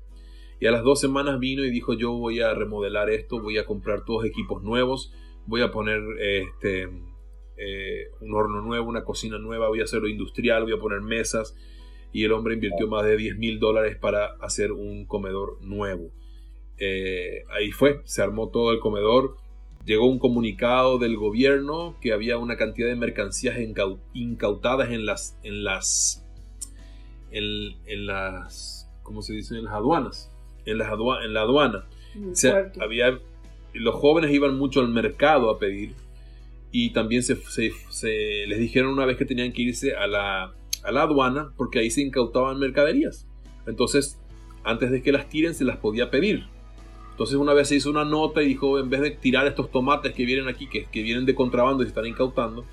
Y a las dos semanas vino y dijo, yo voy a remodelar esto, voy a comprar todos equipos nuevos, voy a poner este, eh, un horno nuevo, una cocina nueva, voy a hacerlo industrial, voy a poner mesas. Y el hombre invirtió más de 10 mil dólares para hacer un comedor nuevo. Eh, ahí fue, se armó todo el comedor. Llegó un comunicado del gobierno que había una cantidad de mercancías incautadas en las, en las, en, las, ¿cómo se dice? En las aduanas, en, las en la aduana. había, los jóvenes iban mucho al mercado a pedir y también se, les dijeron una vez que tenían que irse a la, a la aduana porque ahí se incautaban mercaderías. Entonces, antes de que las tiren, se las podía pedir. Entonces una vez se hizo una nota y dijo, en vez de tirar estos tomates que vienen aquí, que, que vienen de contrabando y se están incautando,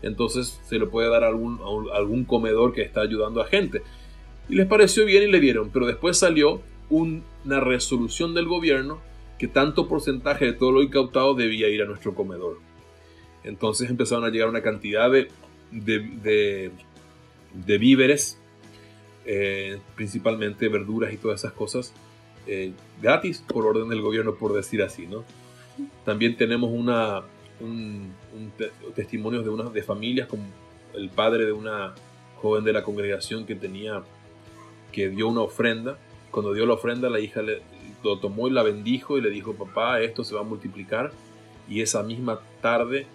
entonces se le puede dar a algún, algún comedor que está ayudando a gente. Y les pareció bien y le dieron, pero después salió una resolución del gobierno que tanto porcentaje de todo lo incautado debía ir a nuestro comedor. Entonces empezaron a llegar una cantidad de, de, de, víveres, eh, principalmente verduras y todas esas cosas, eh, gratis por orden del gobierno, por decir así, ¿no? También tenemos una, un, testimonios de, unas de familias como el padre de una joven de la congregación que tenía, que dio una ofrenda. Cuando dio la ofrenda, la hija lo tomó y la bendijo y le dijo, papá, esto se va a multiplicar. Y esa misma tarde,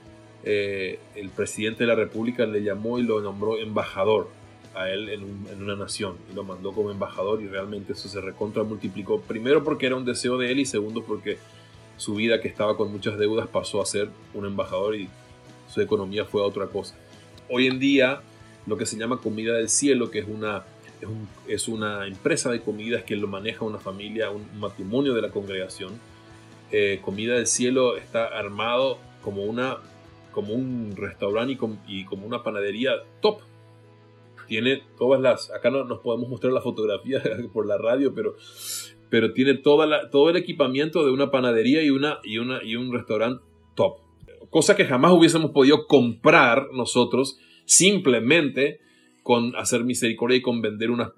eh, el presidente de la República le llamó y lo nombró embajador a él en, una nación y lo mandó como embajador y realmente eso se recontra multiplicó. Primero porque era un deseo de él y segundo porque su vida que estaba con muchas deudas pasó a ser un embajador y su economía fue a otra cosa. Hoy en día lo que se llama Comida del Cielo, que es una, es, una empresa de comidas que lo maneja una familia, un matrimonio de la congregación, eh, Comida del Cielo está armado como, una, como un restaurante y como una panadería top tiene todas las, acá no nos podemos mostrar la fotografía por la radio, pero, pero tiene toda todo el equipamiento de una panadería y, una, y, una, y un restaurante top. Cosa que jamás hubiésemos podido comprar nosotros simplemente con hacer misericordia y con vender unos,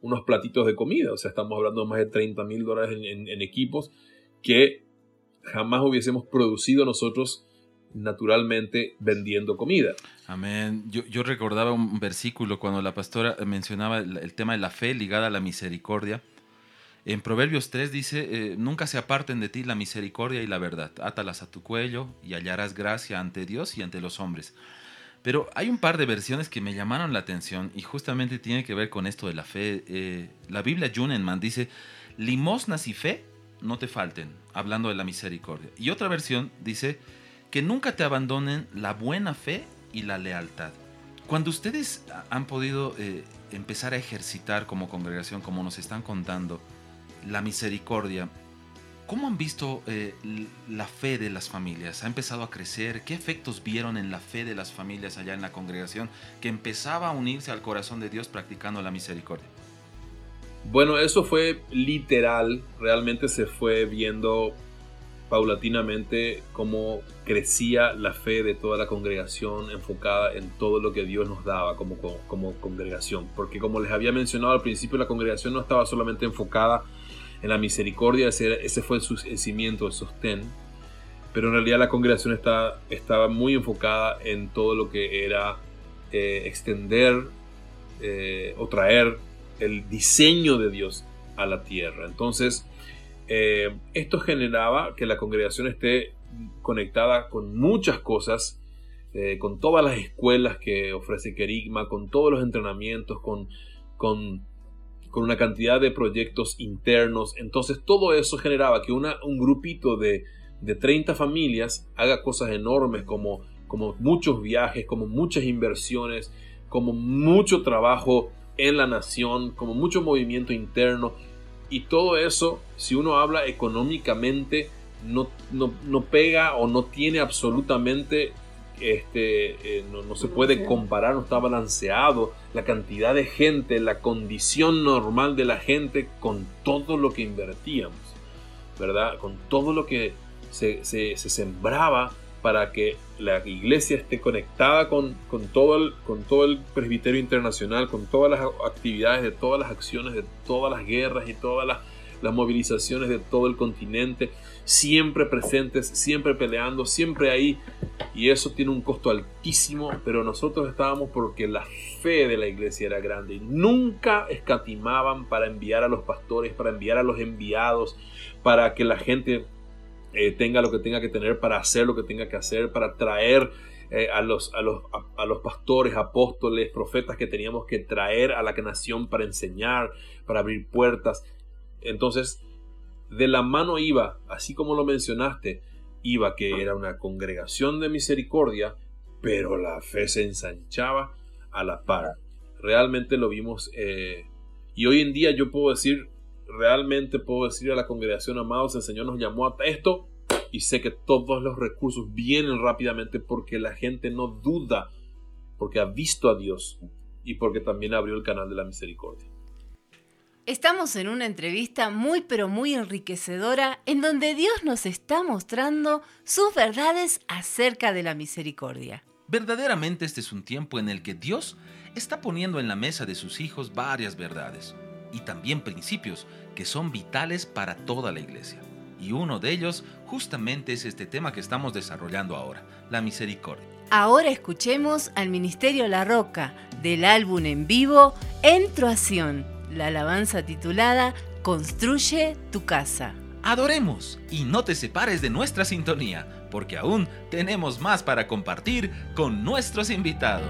unos platitos de comida. O sea, estamos hablando de más de 30 mil dólares en equipos que jamás hubiésemos producido nosotros naturalmente vendiendo comida. Amén. Yo, recordaba un versículo cuando la pastora mencionaba el, tema de la fe ligada a la misericordia. En Proverbios 3 dice, eh, nunca se aparten de ti la misericordia y la verdad. Átalas a tu cuello y hallarás gracia ante Dios y ante los hombres. Pero hay un par de versiones que me llamaron la atención y justamente tiene que ver con esto de la fe. Eh, la Biblia Junenman dice, limosnas y fe no te falten, hablando de la misericordia. Y otra versión dice, que nunca te abandonen la buena fe y la lealtad. Cuando ustedes han podido eh, empezar a ejercitar como congregación, como nos están contando, la misericordia, ¿cómo han visto eh, la fe de las familias? ¿Ha empezado a crecer? ¿Qué efectos vieron en la fe de las familias allá en la congregación que empezaba a unirse al corazón de Dios practicando la misericordia? Bueno, eso fue literal, realmente se fue viendo paulatinamente cómo crecía la fe de toda la congregación enfocada en todo lo que Dios nos daba como, como, congregación. Porque como les había mencionado al principio, la congregación no estaba solamente enfocada en la misericordia, ese, ese fue el, cimiento, el sostén, pero en realidad la congregación está, estaba muy enfocada en todo lo que era eh, extender eh, o traer el diseño de Dios a la tierra. Entonces, eh, esto generaba que la congregación esté conectada con muchas cosas, eh, con todas las escuelas que ofrece Kerigma, con todos los entrenamientos, con, con, una cantidad de proyectos internos. Entonces todo eso generaba que un grupito de, de 30 familias haga cosas enormes como, como muchos viajes, como muchas inversiones, como mucho trabajo en la nación, como mucho movimiento interno y todo eso, si uno habla económicamente, no, no, pega o no tiene absolutamente, este, eh, no, se puede comparar, no está balanceado la cantidad de gente, la condición normal de la gente con todo lo que invertíamos, ¿verdad? Con todo lo que se, se, sembraba para que la iglesia esté conectada con, con, todo el, con todo el presbiterio internacional, con todas las actividades de todas las acciones, de todas las guerras y todas las, las movilizaciones de todo el continente, siempre presentes, siempre peleando, siempre ahí. Y eso tiene un costo altísimo, pero nosotros estábamos porque la fe de la iglesia era grande y nunca escatimaban para enviar a los pastores, para enviar a los enviados, para que la gente eh, tenga lo que tenga que tener para hacer lo que tenga que hacer, para traer eh, a, los, a, los, a, los pastores, apóstoles, profetas que teníamos que traer a la nación para enseñar, para abrir puertas. Entonces, de la mano iba, así como lo mencionaste, iba que era una congregación de misericordia, pero la fe se ensanchaba a la par. Realmente lo vimos eh, y hoy en día yo puedo decir realmente puedo decir a la congregación, amados, el Señor nos llamó a esto y sé que todos los recursos vienen rápidamente porque la gente no duda, porque ha visto a Dios y porque también abrió el canal de la misericordia. Estamos en una entrevista muy pero muy enriquecedora en donde Dios nos está mostrando sus verdades acerca de la misericordia. Verdaderamente este es un tiempo en el que Dios está poniendo en la mesa de sus hijos varias verdades y también principios que son vitales para toda la iglesia. Y uno de ellos justamente es este tema que estamos desarrollando ahora, la misericordia. Ahora escuchemos al Ministerio La Roca del álbum en vivo Entroación, la alabanza titulada Construye tu casa. Adoremos y no te separes de nuestra sintonía, porque aún tenemos más para compartir con nuestros invitados.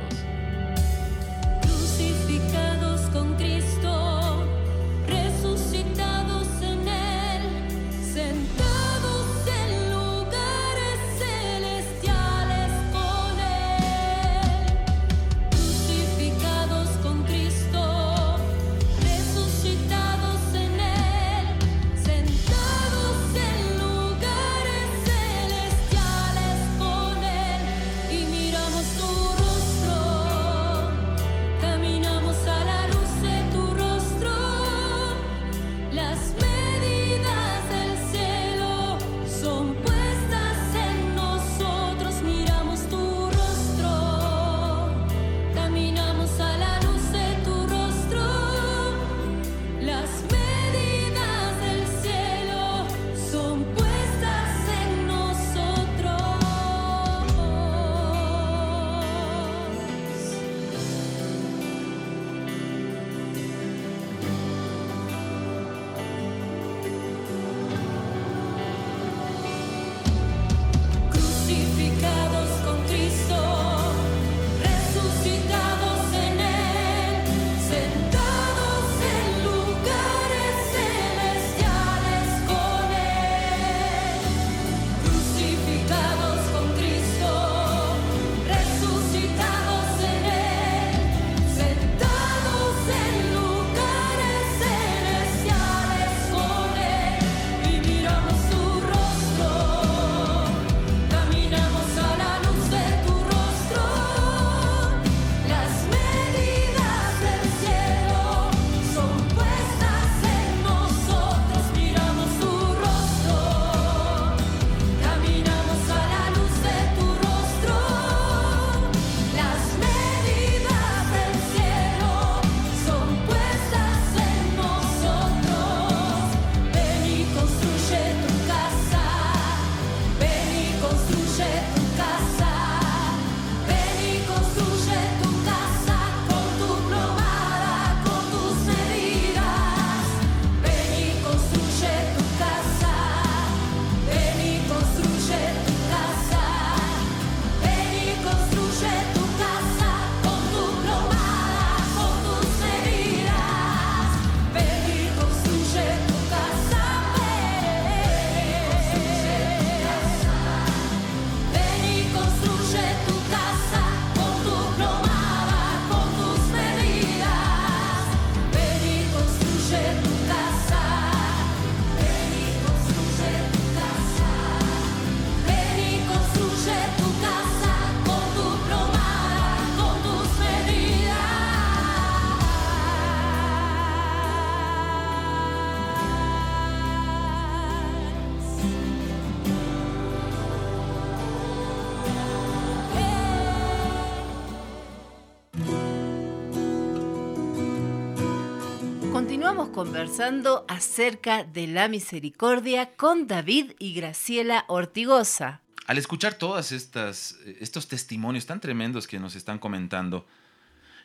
Conversando acerca de la misericordia con David y Graciela Ortigosa. Al escuchar todos estos testimonios tan tremendos que nos están comentando,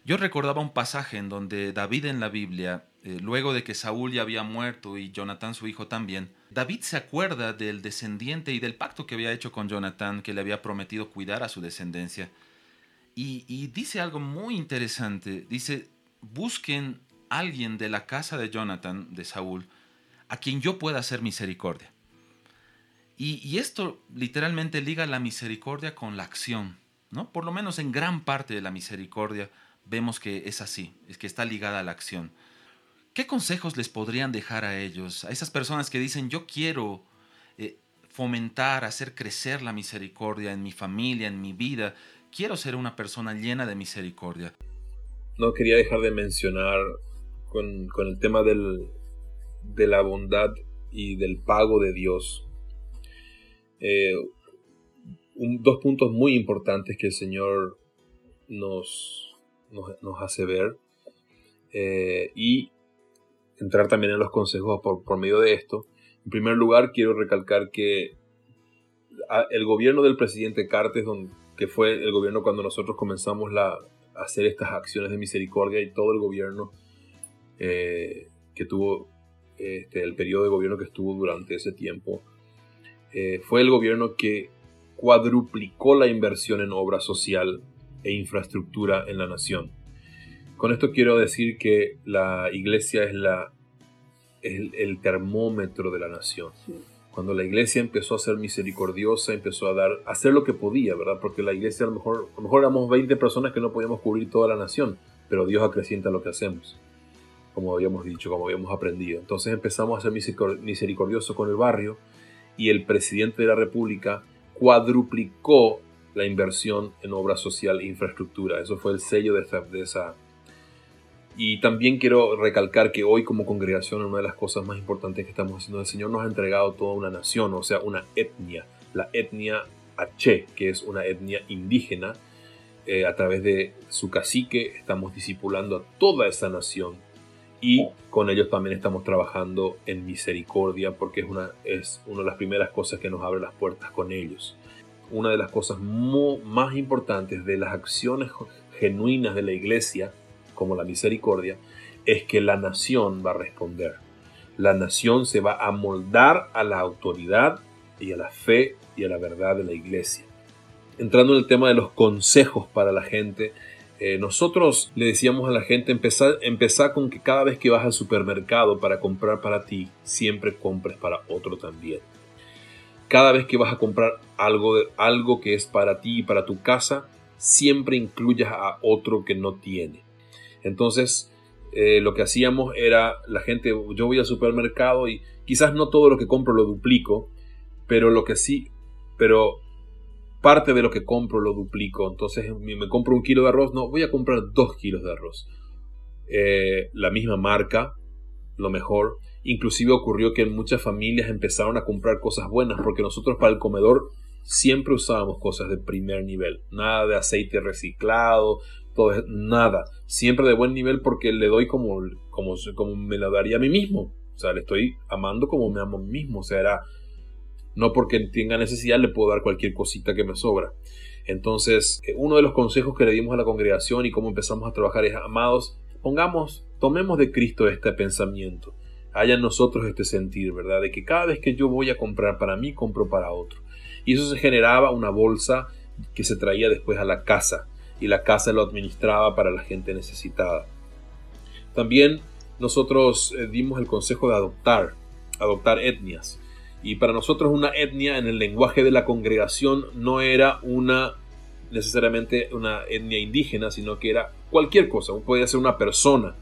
yo recordaba un pasaje en donde David en la Biblia, eh, luego de que Saúl ya había muerto y Jonatán su hijo también, David se acuerda del descendiente y del pacto que había hecho con Jonatán, que le había prometido cuidar a su descendencia. Y, y dice algo muy interesante. Dice, busquen alguien de la casa de Jonathan, de Saúl, a quien yo pueda hacer misericordia. Y, esto literalmente liga la misericordia con la acción, ¿no? Por lo menos en gran parte de la misericordia vemos que es así, es que está ligada a la acción. ¿Qué consejos les podrían dejar a ellos, a esas personas que dicen yo quiero eh, fomentar, hacer crecer la misericordia en mi familia, en mi vida, quiero ser una persona llena de misericordia? No quería dejar de mencionar con, el tema del, de la bondad y del pago de Dios. Eh, dos puntos muy importantes que el Señor nos, nos, hace ver eh, y entrar también en los consejos por, por, medio de esto. En primer lugar, quiero recalcar que el gobierno del presidente Cartes, que fue el gobierno cuando nosotros comenzamos la, a hacer estas acciones de misericordia y todo el gobierno eh, que tuvo este, el periodo de gobierno que estuvo durante ese tiempo, eh, fue el gobierno que cuadruplicó la inversión en obra social e infraestructura en la nación. Con esto quiero decir que la iglesia es la, el, termómetro de la nación. Cuando la iglesia empezó a ser misericordiosa, empezó a dar, a hacer lo que podía, ¿verdad? Porque la iglesia a lo mejor, a lo mejor éramos 20 personas que no podíamos cubrir toda la nación, pero Dios acrecienta lo que hacemos como habíamos dicho, como habíamos aprendido. Entonces empezamos a ser misericordiosos con el barrio y el presidente de la República cuadruplicó la inversión en obra social e infraestructura. Eso fue el sello de esa, Y también quiero recalcar que hoy como congregación una de las cosas más importantes que estamos haciendo, el Señor nos ha entregado toda una nación, o sea, una etnia, la etnia H, que es una etnia indígena. Eh, a través de su cacique estamos discipulando a toda esa nación y con ellos también estamos trabajando en misericordia porque es una, es una de las primeras cosas que nos abre las puertas con ellos. Una de las cosas más importantes de las acciones genuinas de la iglesia, como la misericordia, es que la nación va a responder. La nación se va a moldar a la autoridad y a la fe y a la verdad de la iglesia. Entrando en el tema de los consejos para la gente, eh, nosotros le decíamos a la gente, empezar, empezar con que cada vez que vas al supermercado para comprar para ti, siempre compres para otro también. Cada vez que vas a comprar algo, algo que es para ti y para tu casa, siempre incluyas a otro que no tiene. Entonces, eh, lo que hacíamos era, la gente, yo voy al supermercado y quizás no todo lo que compro lo duplico, pero lo que sí, pero parte de lo que compro lo duplico. Entonces me compro un kilo de arroz, no, voy a comprar dos kilos de arroz. Eh, la misma marca, lo mejor. Inclusive ocurrió que muchas familias empezaron a comprar cosas buenas porque nosotros para el comedor siempre usábamos cosas de primer nivel. Nada de aceite reciclado, todo nada. Siempre de buen nivel porque le doy como, como, como me lo daría a mí mismo. O sea, le estoy amando como me amo a mí mismo. O sea, era no porque tenga necesidad le puedo dar cualquier cosita que me sobra. Entonces, eh, uno de los consejos que le dimos a la congregación y cómo empezamos a trabajar es, amados, pongamos, tomemos de Cristo este pensamiento. Haya en nosotros este sentir, ¿verdad? De que cada vez que yo voy a comprar para mí, compro para otro. Y eso se generaba una bolsa que se traía después a la casa y la casa lo administraba para la gente necesitada. También nosotros eh, dimos el consejo de adoptar, adoptar etnias. Y para nosotros una etnia en el lenguaje de la congregación no era una necesariamente una etnia indígena, sino que era cualquier cosa. Podía ser una persona,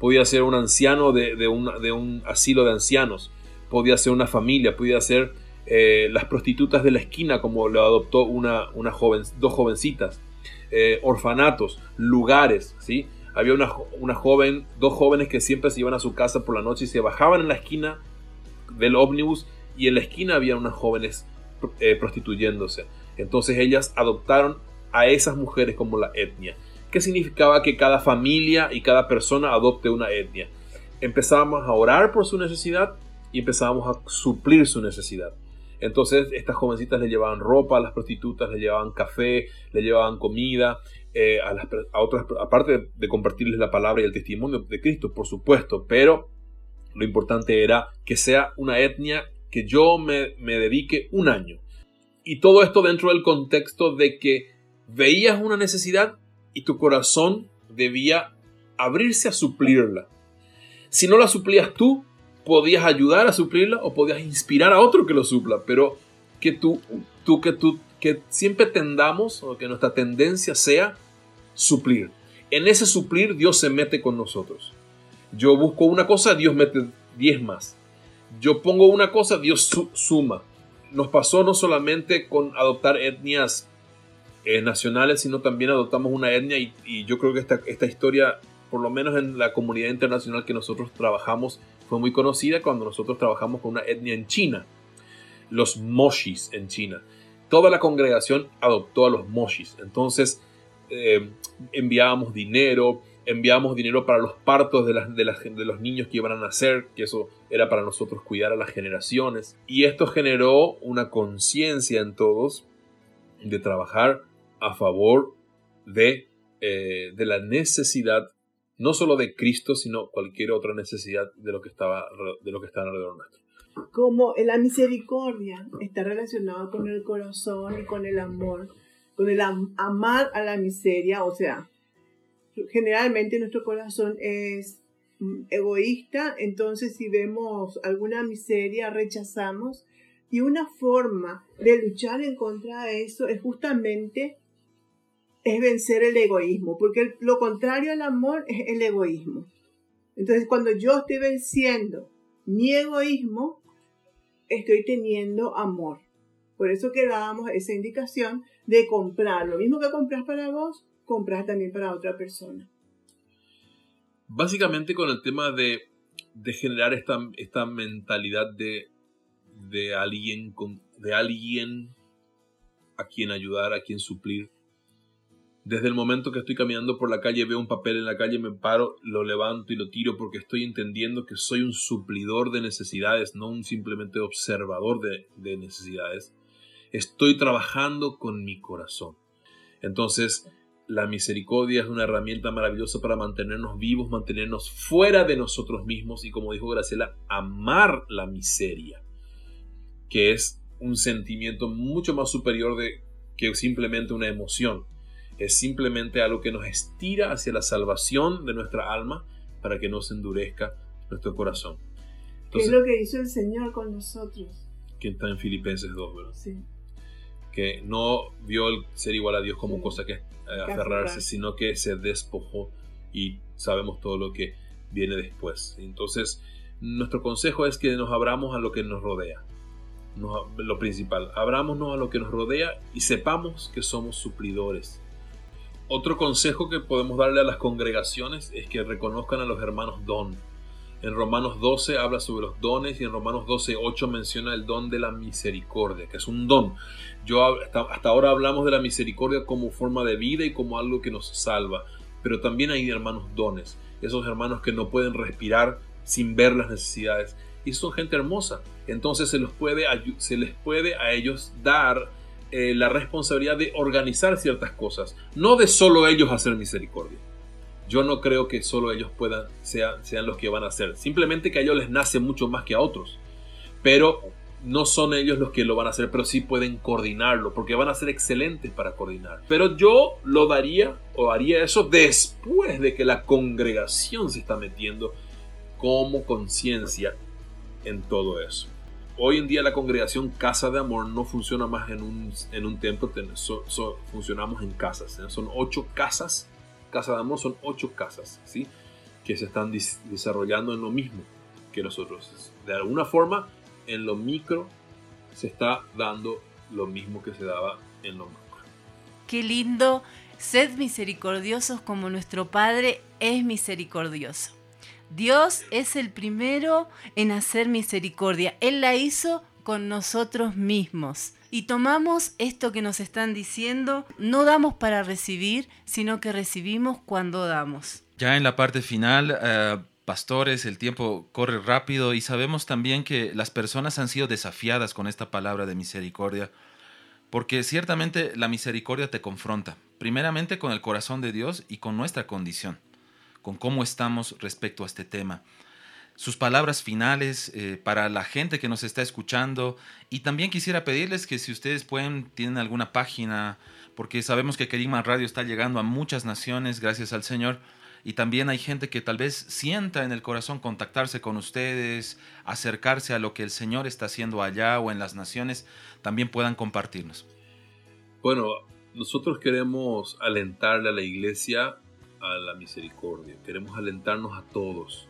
podía ser un anciano de, un, asilo de ancianos, podía ser una familia, podía ser eh, las prostitutas de la esquina, como lo adoptó una, una joven, dos jovencitas, eh, orfanatos, lugares, ¿sí? Había una, una joven, dos jóvenes que siempre se iban a su casa por la noche y se bajaban en la esquina del ómnibus y en la esquina había unas jóvenes eh, prostituyéndose. Entonces ellas adoptaron a esas mujeres como la etnia. ¿Qué significaba que cada familia y cada persona adopte una etnia? empezábamos a orar por su necesidad y empezábamos a suplir su necesidad. Entonces estas jovencitas le llevaban ropa a las prostitutas, le llevaban café, le llevaban comida, eh, a otras, aparte de compartirles la palabra y el testimonio de Cristo, por supuesto, pero lo importante era que sea una etnia que yo me, me dedique un año. Y todo esto dentro del contexto de que veías una necesidad y tu corazón debía abrirse a suplirla. Si no la suplías tú, podías ayudar a suplirla o podías inspirar a otro que lo supla, pero que tú, tú, que tú, que siempre tendamos o que nuestra tendencia sea suplir. En ese suplir Dios se mete con nosotros. Yo busco una cosa, Dios mete diez más. Yo pongo una cosa, Dios suma. Nos pasó no solamente con adoptar etnias eh, nacionales, sino también adoptamos una etnia y, y yo creo que esta, esta historia, por lo menos en la comunidad internacional que nosotros trabajamos, fue muy conocida cuando nosotros trabajamos con una etnia en China, los Moshis en China. Toda la congregación adoptó a los Moshis. Entonces eh, enviábamos dinero, enviábamos dinero para los partos de, las, de, de los niños que iban a nacer, que eso era para nosotros cuidar a las generaciones. Y esto generó una conciencia en todos de trabajar a favor de, eh, de la necesidad no solo de Cristo, sino cualquier otra necesidad de lo que estaba, de lo que está alrededor nuestro. Como la misericordia está relacionada con el corazón y con el amor, con el amar a la miseria, o sea, generalmente nuestro corazón es mm, egoísta, entonces si vemos alguna miseria rechazamos y una forma de luchar en contra de eso es justamente es vencer el egoísmo, porque lo contrario al amor es el egoísmo. Entonces, cuando yo estoy venciendo mi egoísmo, estoy teniendo amor. Por eso que dábamos esa indicación de comprar. Lo mismo que compras para vos, compras también para otra persona. Básicamente con el tema de, de generar esta, esta mentalidad de, de, alguien con, de alguien a quien ayudar, a quien suplir, desde el momento que estoy caminando por la calle, veo un papel en la calle, me paro, lo levanto y lo tiro porque estoy entendiendo que soy un suplidor de necesidades, no un simplemente observador de, necesidades. Estoy trabajando con mi corazón. Entonces, la misericordia es una herramienta maravillosa para mantenernos vivos, mantenernos fuera de nosotros mismos y, como dijo Graciela, amar la miseria, que es un sentimiento mucho más superior de que simplemente una emoción es simplemente algo que nos estira hacia la salvación de nuestra alma para que no se endurezca nuestro corazón. ¿Qué es lo que hizo el Señor con nosotros? Que está en Filipenses 2, ¿verdad? Sí. Que no vio el ser igual a Dios como cosa que eh, aferrarse, sino que se despojó y sabemos todo lo que viene después. Entonces, nuestro consejo es que nos abramos a lo que nos rodea. lo principal, abrámonos a lo que nos rodea y sepamos que somos suplidores otro consejo que podemos darle a las congregaciones es que reconozcan a los hermanos don. En Romanos 12 habla sobre los dones y en Romanos 12, 8 menciona el don de la misericordia, que es un don. Yo hasta, ahora hablamos de la misericordia como forma de vida y como algo que nos salva, pero también hay hermanos dones, esos hermanos que no pueden respirar sin ver las necesidades y son gente hermosa. Entonces se, les puede a ellos dar eh, la responsabilidad de organizar ciertas cosas, no de solo ellos hacer misericordia. Yo no creo que solo ellos puedan, sean, sean los que van a hacer, simplemente que a ellos les nace mucho más que a otros, pero no son ellos los que lo van a hacer, pero sí pueden coordinarlo, porque van a ser excelentes para coordinar. Pero yo lo daría o haría eso después de que la congregación se está metiendo como conciencia en todo eso hoy en día la congregación Casa de Amor no funciona más en un, en un templo, funcionamos en casas. ¿eh? Son ocho casas, Casa de Amor son ocho casas, ¿sí? Que se están desarrollando en lo mismo que nosotros. De alguna forma, en lo micro se está dando lo mismo que se daba en lo macro. Qué lindo, sed misericordiosos como nuestro Padre es misericordioso. Dios es el primero en hacer misericordia. Él la hizo con nosotros mismos. Y tomamos esto que nos están diciendo, no damos para recibir, sino que recibimos cuando damos. Ya en la parte final, eh, pastores, el tiempo corre rápido y sabemos también que las personas han sido desafiadas con esta palabra de misericordia, porque ciertamente la misericordia te confronta, primeramente con el corazón de Dios y con nuestra condición, con cómo estamos respecto a este tema. Sus palabras finales eh, para la gente que nos está escuchando y también quisiera pedirles que si ustedes pueden, tienen alguna página, porque sabemos que Kerigma Radio está llegando a muchas naciones, gracias al Señor, y también hay gente que tal vez sienta en el corazón contactarse con ustedes, acercarse a lo que el Señor está haciendo allá o en las naciones, también puedan compartirnos. Bueno, nosotros queremos alentarle a la iglesia a la misericordia, queremos alentarnos a todos.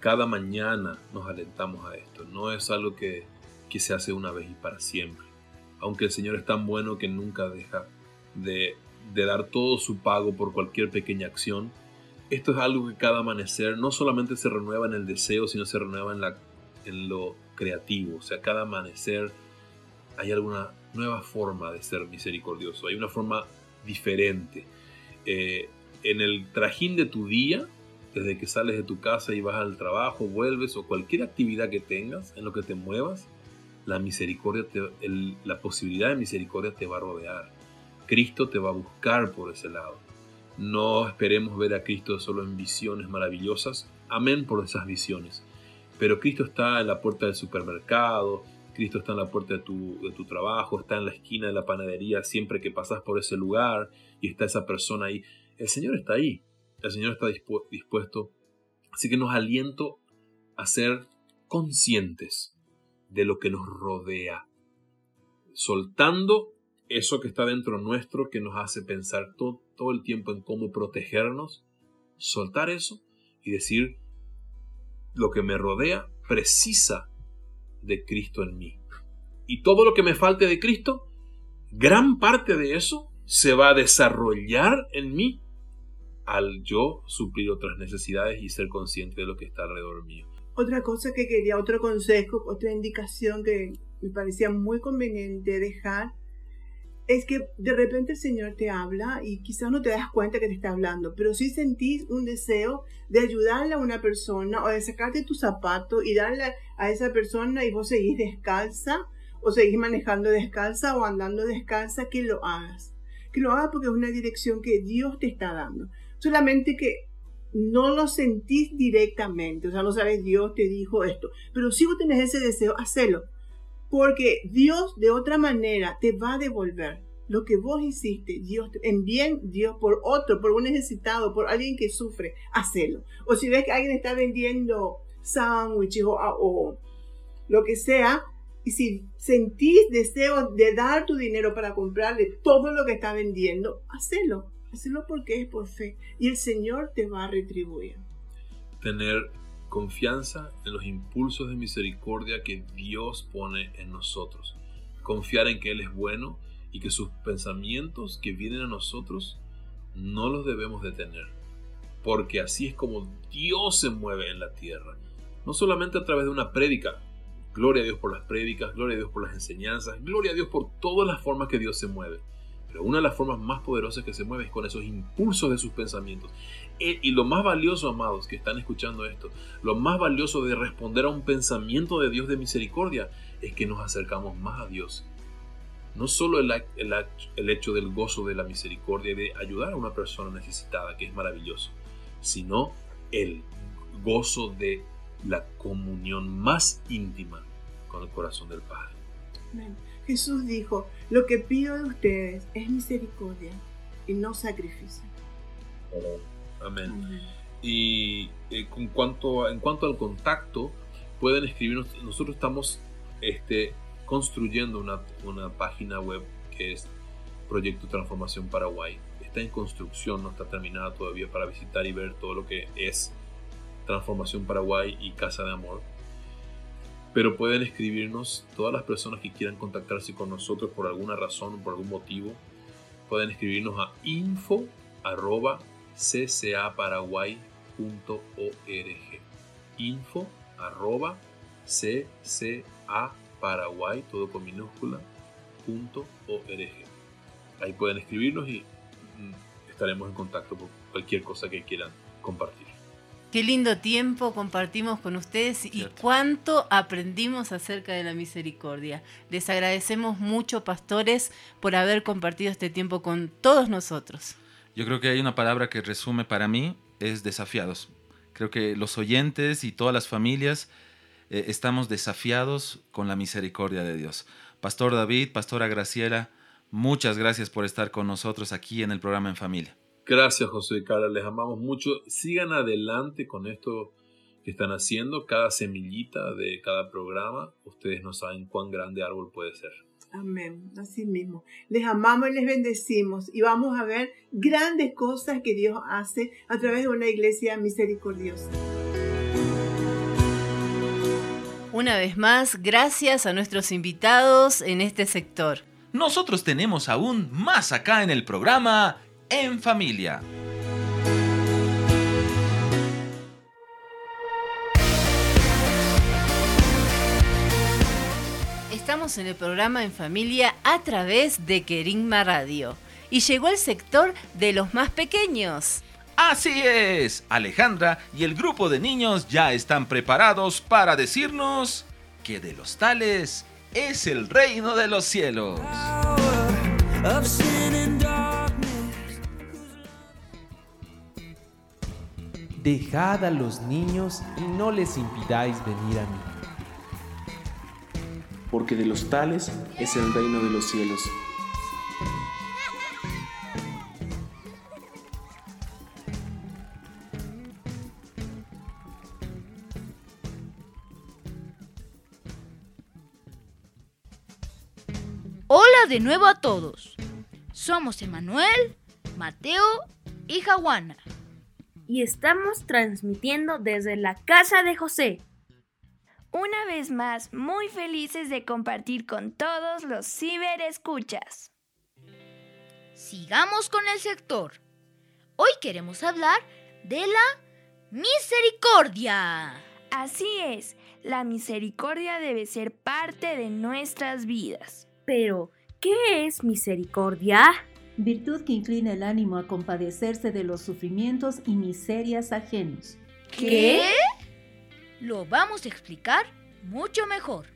Cada mañana nos alentamos a esto, no es algo que, que se hace una vez y para siempre. Aunque el Señor es tan bueno que nunca deja de, de dar todo su pago por cualquier pequeña acción, esto es algo que cada amanecer no solamente se renueva en el deseo, sino se renueva en, la, en lo creativo. O sea, cada amanecer hay alguna nueva forma de ser misericordioso, hay una forma diferente. Eh, en el trajín de tu día, desde que sales de tu casa y vas al trabajo, vuelves o cualquier actividad que tengas en lo que te muevas, la misericordia, la posibilidad de misericordia te va a rodear. Cristo te va a buscar por ese lado. No esperemos ver a Cristo solo en visiones maravillosas. Amén por esas visiones. Pero Cristo está en la puerta del supermercado, Cristo está en la puerta de tu, de tu trabajo, está en la esquina de la panadería siempre que pasas por ese lugar y está esa persona ahí. El Señor está ahí. El Señor está dispuesto. Así que nos aliento a ser conscientes de lo que nos rodea, soltando eso que está dentro nuestro que nos hace pensar todo, el tiempo en cómo protegernos, soltar eso y decir, lo que me rodea precisa de Cristo en mí. Y todo lo que me falte de Cristo, gran parte de eso se va a desarrollar en mí al yo suplir otras necesidades y ser consciente de lo que está alrededor mío. Otra cosa que quería, otro consejo, otra indicación que me parecía muy conveniente dejar es que de repente el Señor te habla y quizás no te das cuenta que te está hablando, pero si sentís un deseo de ayudarle a una persona o de sacarte tu zapato y darle a esa persona y vos seguís descalza o seguís manejando descalza o andando descalza, que lo hagas. Que lo hagas porque es una dirección que Dios te está dando. Solamente que no lo sentís directamente, o sea, no sabes, Dios te dijo esto, pero si vos tenés ese deseo, hacelo porque Dios de otra manera te va a devolver lo que vos hiciste, Dios, en bien, Dios por otro, por un necesitado, por alguien que sufre, hacelo. O si ves que alguien está vendiendo sándwiches o, o lo que sea, y si sentís deseo de dar tu dinero para comprarle todo lo que está vendiendo, hacelo. Hacelo porque es por fe. Y el Señor te va a retribuir. Tener Confianza en los impulsos de misericordia que Dios pone en nosotros. Confiar en que Él es bueno y que sus pensamientos que vienen a nosotros no los debemos detener. Porque así es como Dios se mueve en la tierra. No solamente a través de una prédica. Gloria a Dios por las prédicas, gloria a Dios por las enseñanzas, gloria a Dios por todas las formas que Dios se mueve. Pero una de las formas más poderosas que se mueve es con esos impulsos de sus pensamientos. Y lo más valioso, amados, que están escuchando esto, lo más valioso de responder a un pensamiento de Dios de misericordia es que nos acercamos más a Dios. No solo el, el, hecho del gozo de la misericordia y de ayudar a una persona necesitada, que es maravilloso, sino el gozo de la comunión más íntima con el corazón del Padre. Jesús dijo, lo que pido de ustedes es misericordia y no sacrificio. Amén. Y eh, en, cuanto, en cuanto al contacto, pueden escribirnos. Nosotros estamos este, construyendo una, una página web que es Proyecto Transformación Paraguay. Está en construcción, no está terminada todavía para visitar y ver todo lo que es Transformación Paraguay y Casa de Amor pero pueden escribirnos todas las personas que quieran contactarse con nosotros por alguna razón o por algún motivo. Pueden escribirnos a info arroba ccaparaguay.org info arroba ccaparaguay todo con minúscula ahí pueden escribirnos y mm, estaremos en contacto por cualquier cosa que quieran compartir Qué lindo tiempo compartimos con ustedes y cuánto aprendimos acerca de la misericordia. Les agradecemos mucho, pastores, por haber compartido este tiempo con todos nosotros. Yo creo que hay una palabra que resume para mí, es desafiados. Creo que los oyentes y todas las familias eh, estamos desafiados con la misericordia de Dios. Pastor David, Pastora Graciela, muchas gracias por estar con nosotros aquí en el programa En Familia. Gracias, José y Cara. Les amamos mucho. Sigan adelante con esto que están haciendo. Cada semillita de cada programa, ustedes no saben cuán grande árbol puede ser. Amén. Así mismo. Les amamos y les bendecimos. Y vamos a ver grandes cosas que Dios hace a través de una iglesia misericordiosa. Una vez más, gracias a nuestros invitados en este sector. Nosotros tenemos aún más acá en el programa en familia. Estamos en el programa En Familia a través de Querigma Radio. Y llegó el sector de los más pequeños. Así es, Alejandra y el grupo de niños ya están preparados para decirnos que de los tales es el reino de los cielos. Dejad a los niños y no les impidáis venir a mí. Porque de los tales es el reino de los cielos. Hola de nuevo a todos. Somos Emanuel, Mateo y Jaguana y estamos transmitiendo desde la casa de José. Una vez más, muy felices de compartir con todos los ciberescuchas. Sigamos con el sector. Hoy queremos hablar de la misericordia. Así es, la misericordia debe ser parte de nuestras vidas. Pero, ¿qué es misericordia? Virtud que inclina el ánimo a compadecerse de los sufrimientos y miserias ajenos. ¿Qué? Lo vamos a explicar mucho mejor.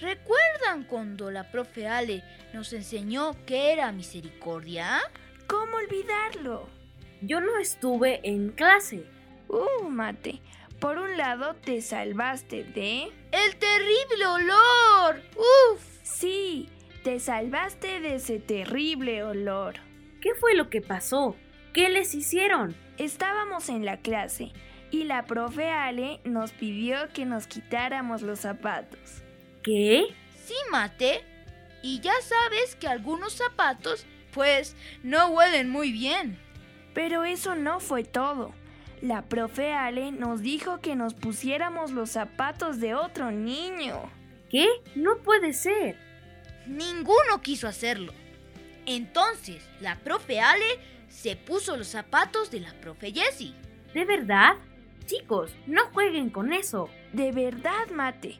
¿Recuerdan cuando la profe Ale nos enseñó qué era misericordia? ¿Cómo olvidarlo? Yo no estuve en clase. Uh, mate. Por un lado te salvaste de... ¡El terrible olor! ¡Uf! Sí, te salvaste de ese terrible olor. ¿Qué fue lo que pasó? ¿Qué les hicieron? Estábamos en la clase y la profe Ale nos pidió que nos quitáramos los zapatos. ¿Qué? Sí, mate. Y ya sabes que algunos zapatos, pues, no huelen muy bien. Pero eso no fue todo. La profe Ale nos dijo que nos pusiéramos los zapatos de otro niño. ¿Qué? No puede ser. Ninguno quiso hacerlo. Entonces, la profe Ale se puso los zapatos de la profe Jessie. ¿De verdad? Chicos, no jueguen con eso. De verdad, Mate.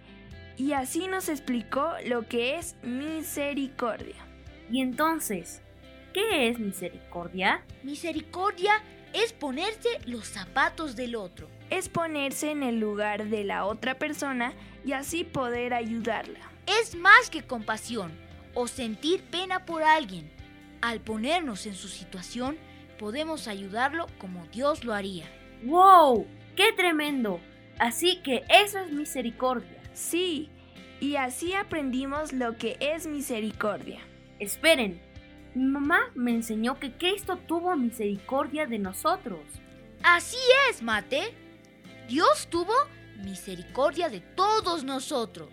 Y así nos explicó lo que es misericordia. Y entonces, ¿qué es misericordia? Misericordia es ponerse los zapatos del otro. Es ponerse en el lugar de la otra persona y así poder ayudarla es más que compasión o sentir pena por alguien. Al ponernos en su situación, podemos ayudarlo como Dios lo haría. ¡Wow! ¡Qué tremendo! Así que eso es misericordia. Sí, y así aprendimos lo que es misericordia. Esperen, mi mamá me enseñó que Cristo tuvo misericordia de nosotros. Así es, Mate. Dios tuvo misericordia de todos nosotros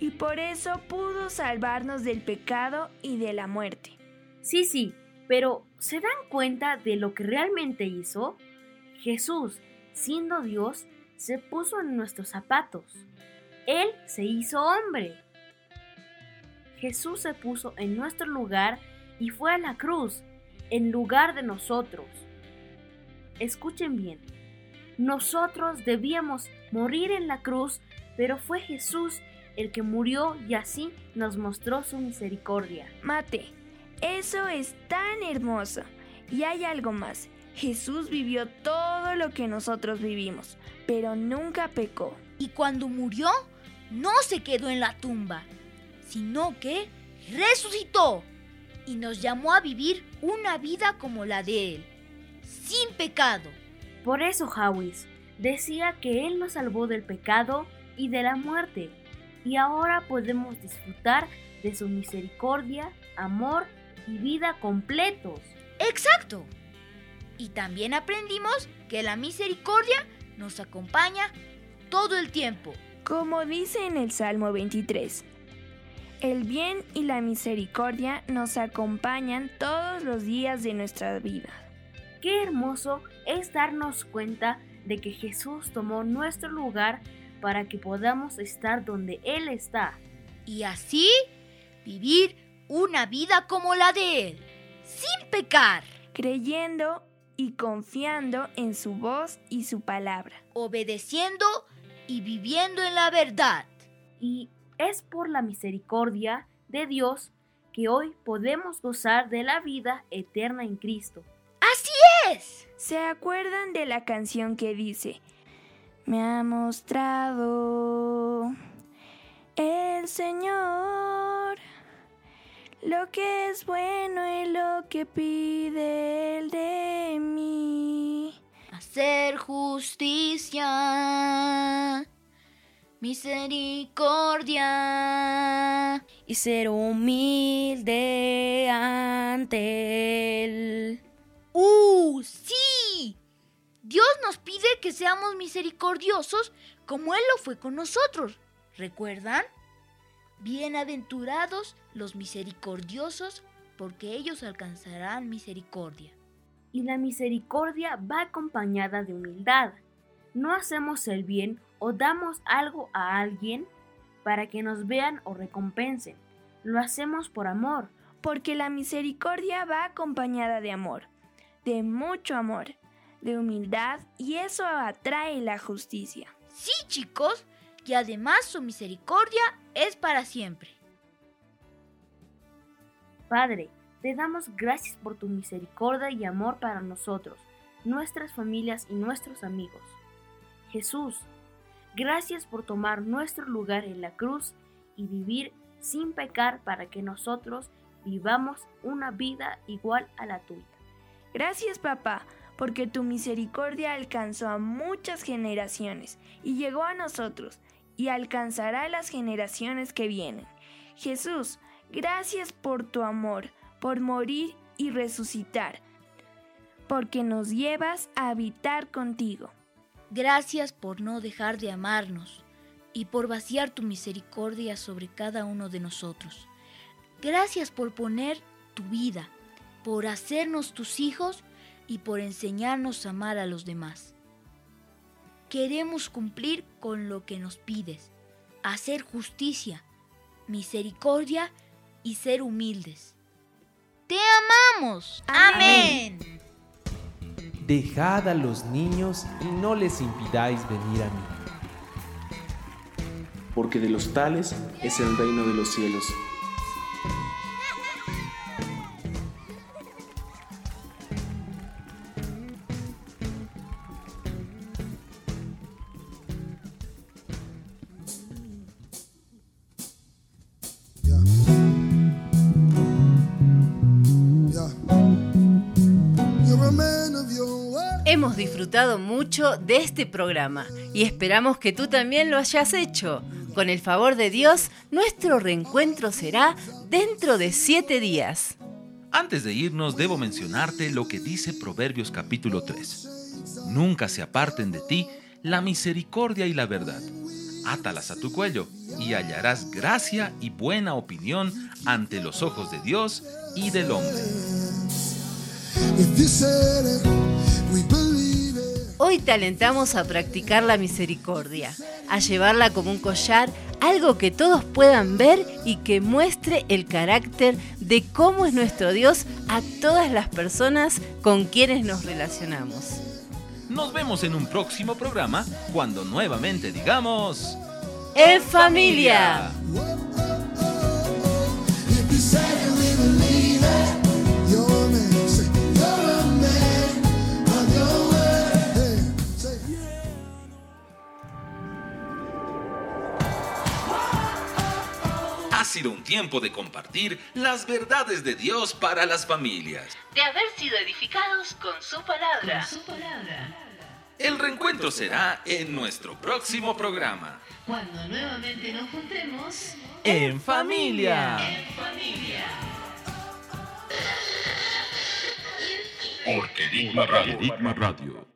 y por eso pudo salvarnos del pecado y de la muerte. Sí, sí, pero ¿se dan cuenta de lo que realmente hizo? Jesús, siendo Dios, se puso en nuestros zapatos. Él se hizo hombre. Jesús se puso en nuestro lugar y fue a la cruz, en lugar de nosotros. Escuchen bien, nosotros debíamos morir en la cruz, pero fue Jesús el que murió y así nos mostró su misericordia. Mate, eso es tan hermoso. Y hay algo más. Jesús vivió todo lo que nosotros vivimos, pero nunca pecó. Y cuando murió, no se quedó en la tumba, sino que resucitó y nos llamó a vivir una vida como la de Él, sin pecado. Por eso Hawis decía que Él nos salvó del pecado y de la muerte, y ahora podemos disfrutar de su misericordia, amor y vida completos. Exacto. Y también aprendimos que la misericordia nos acompaña todo el tiempo. Como dice en el Salmo 23, el bien y la misericordia nos acompañan todos los días de nuestra vida. Qué hermoso es darnos cuenta de que Jesús tomó nuestro lugar para que podamos estar donde Él está. Y así vivir una vida como la de Él, sin pecar. Creyendo y confiando en su voz y su palabra. Obedeciendo y viviendo en la verdad. Y es por la misericordia de Dios que hoy podemos gozar de la vida eterna en Cristo. ¡Así es! ¿Se acuerdan de la canción que dice, me ha mostrado el Señor lo que es bueno y lo que pide Él de mí? Hacer justicia misericordia y ser humilde ante Él. ¡Uh! ¡Sí! Dios nos pide que seamos misericordiosos como Él lo fue con nosotros. ¿Recuerdan? Bienaventurados los misericordiosos, porque ellos alcanzarán misericordia. Y la misericordia va acompañada de humildad. No hacemos el bien o damos algo a alguien para que nos vean o recompensen. Lo hacemos por amor. Porque la misericordia va acompañada de amor, de mucho amor, de humildad y eso atrae la justicia. Sí, chicos, y además su misericordia es para siempre. Padre, te damos gracias por tu misericordia y amor para nosotros, nuestras familias y nuestros amigos. Jesús, Gracias por tomar nuestro lugar en la cruz y vivir sin pecar para que nosotros vivamos una vida igual a la tuya. Gracias papá, porque tu misericordia alcanzó a muchas generaciones y llegó a nosotros y alcanzará las generaciones que vienen. Jesús, gracias por tu amor, por morir y resucitar, porque nos llevas a habitar contigo. Gracias por no dejar de amarnos y por vaciar tu misericordia sobre cada uno de nosotros. Gracias por poner tu vida, por hacernos tus hijos y por enseñarnos a amar a los demás. Queremos cumplir con lo que nos pides, hacer justicia, misericordia y ser humildes. Te amamos. Amén. Dejad a los niños y no les impidáis venir a mí. Porque de los tales es el reino de los cielos. Mucho de este programa y esperamos que tú también lo hayas hecho. Con el favor de Dios, nuestro reencuentro será dentro de siete días. Antes de irnos, debo mencionarte lo que dice Proverbios capítulo 3. Nunca se aparten de ti la misericordia y la verdad. Átalas a tu cuello y hallarás gracia y buena opinión ante los ojos de Dios y del hombre. Hoy te alentamos a practicar la misericordia, a llevarla como un collar, algo que todos puedan ver y que muestre el carácter de cómo es nuestro Dios a todas las personas con quienes nos relacionamos. Nos vemos en un próximo programa cuando nuevamente digamos... ¡En familia! Tiempo de compartir las verdades de Dios para las familias. De haber sido edificados con su palabra. El reencuentro será en nuestro próximo programa. Cuando nuevamente nos juntemos En familia. En familia. Por Querigma Radio. Querigma Radio.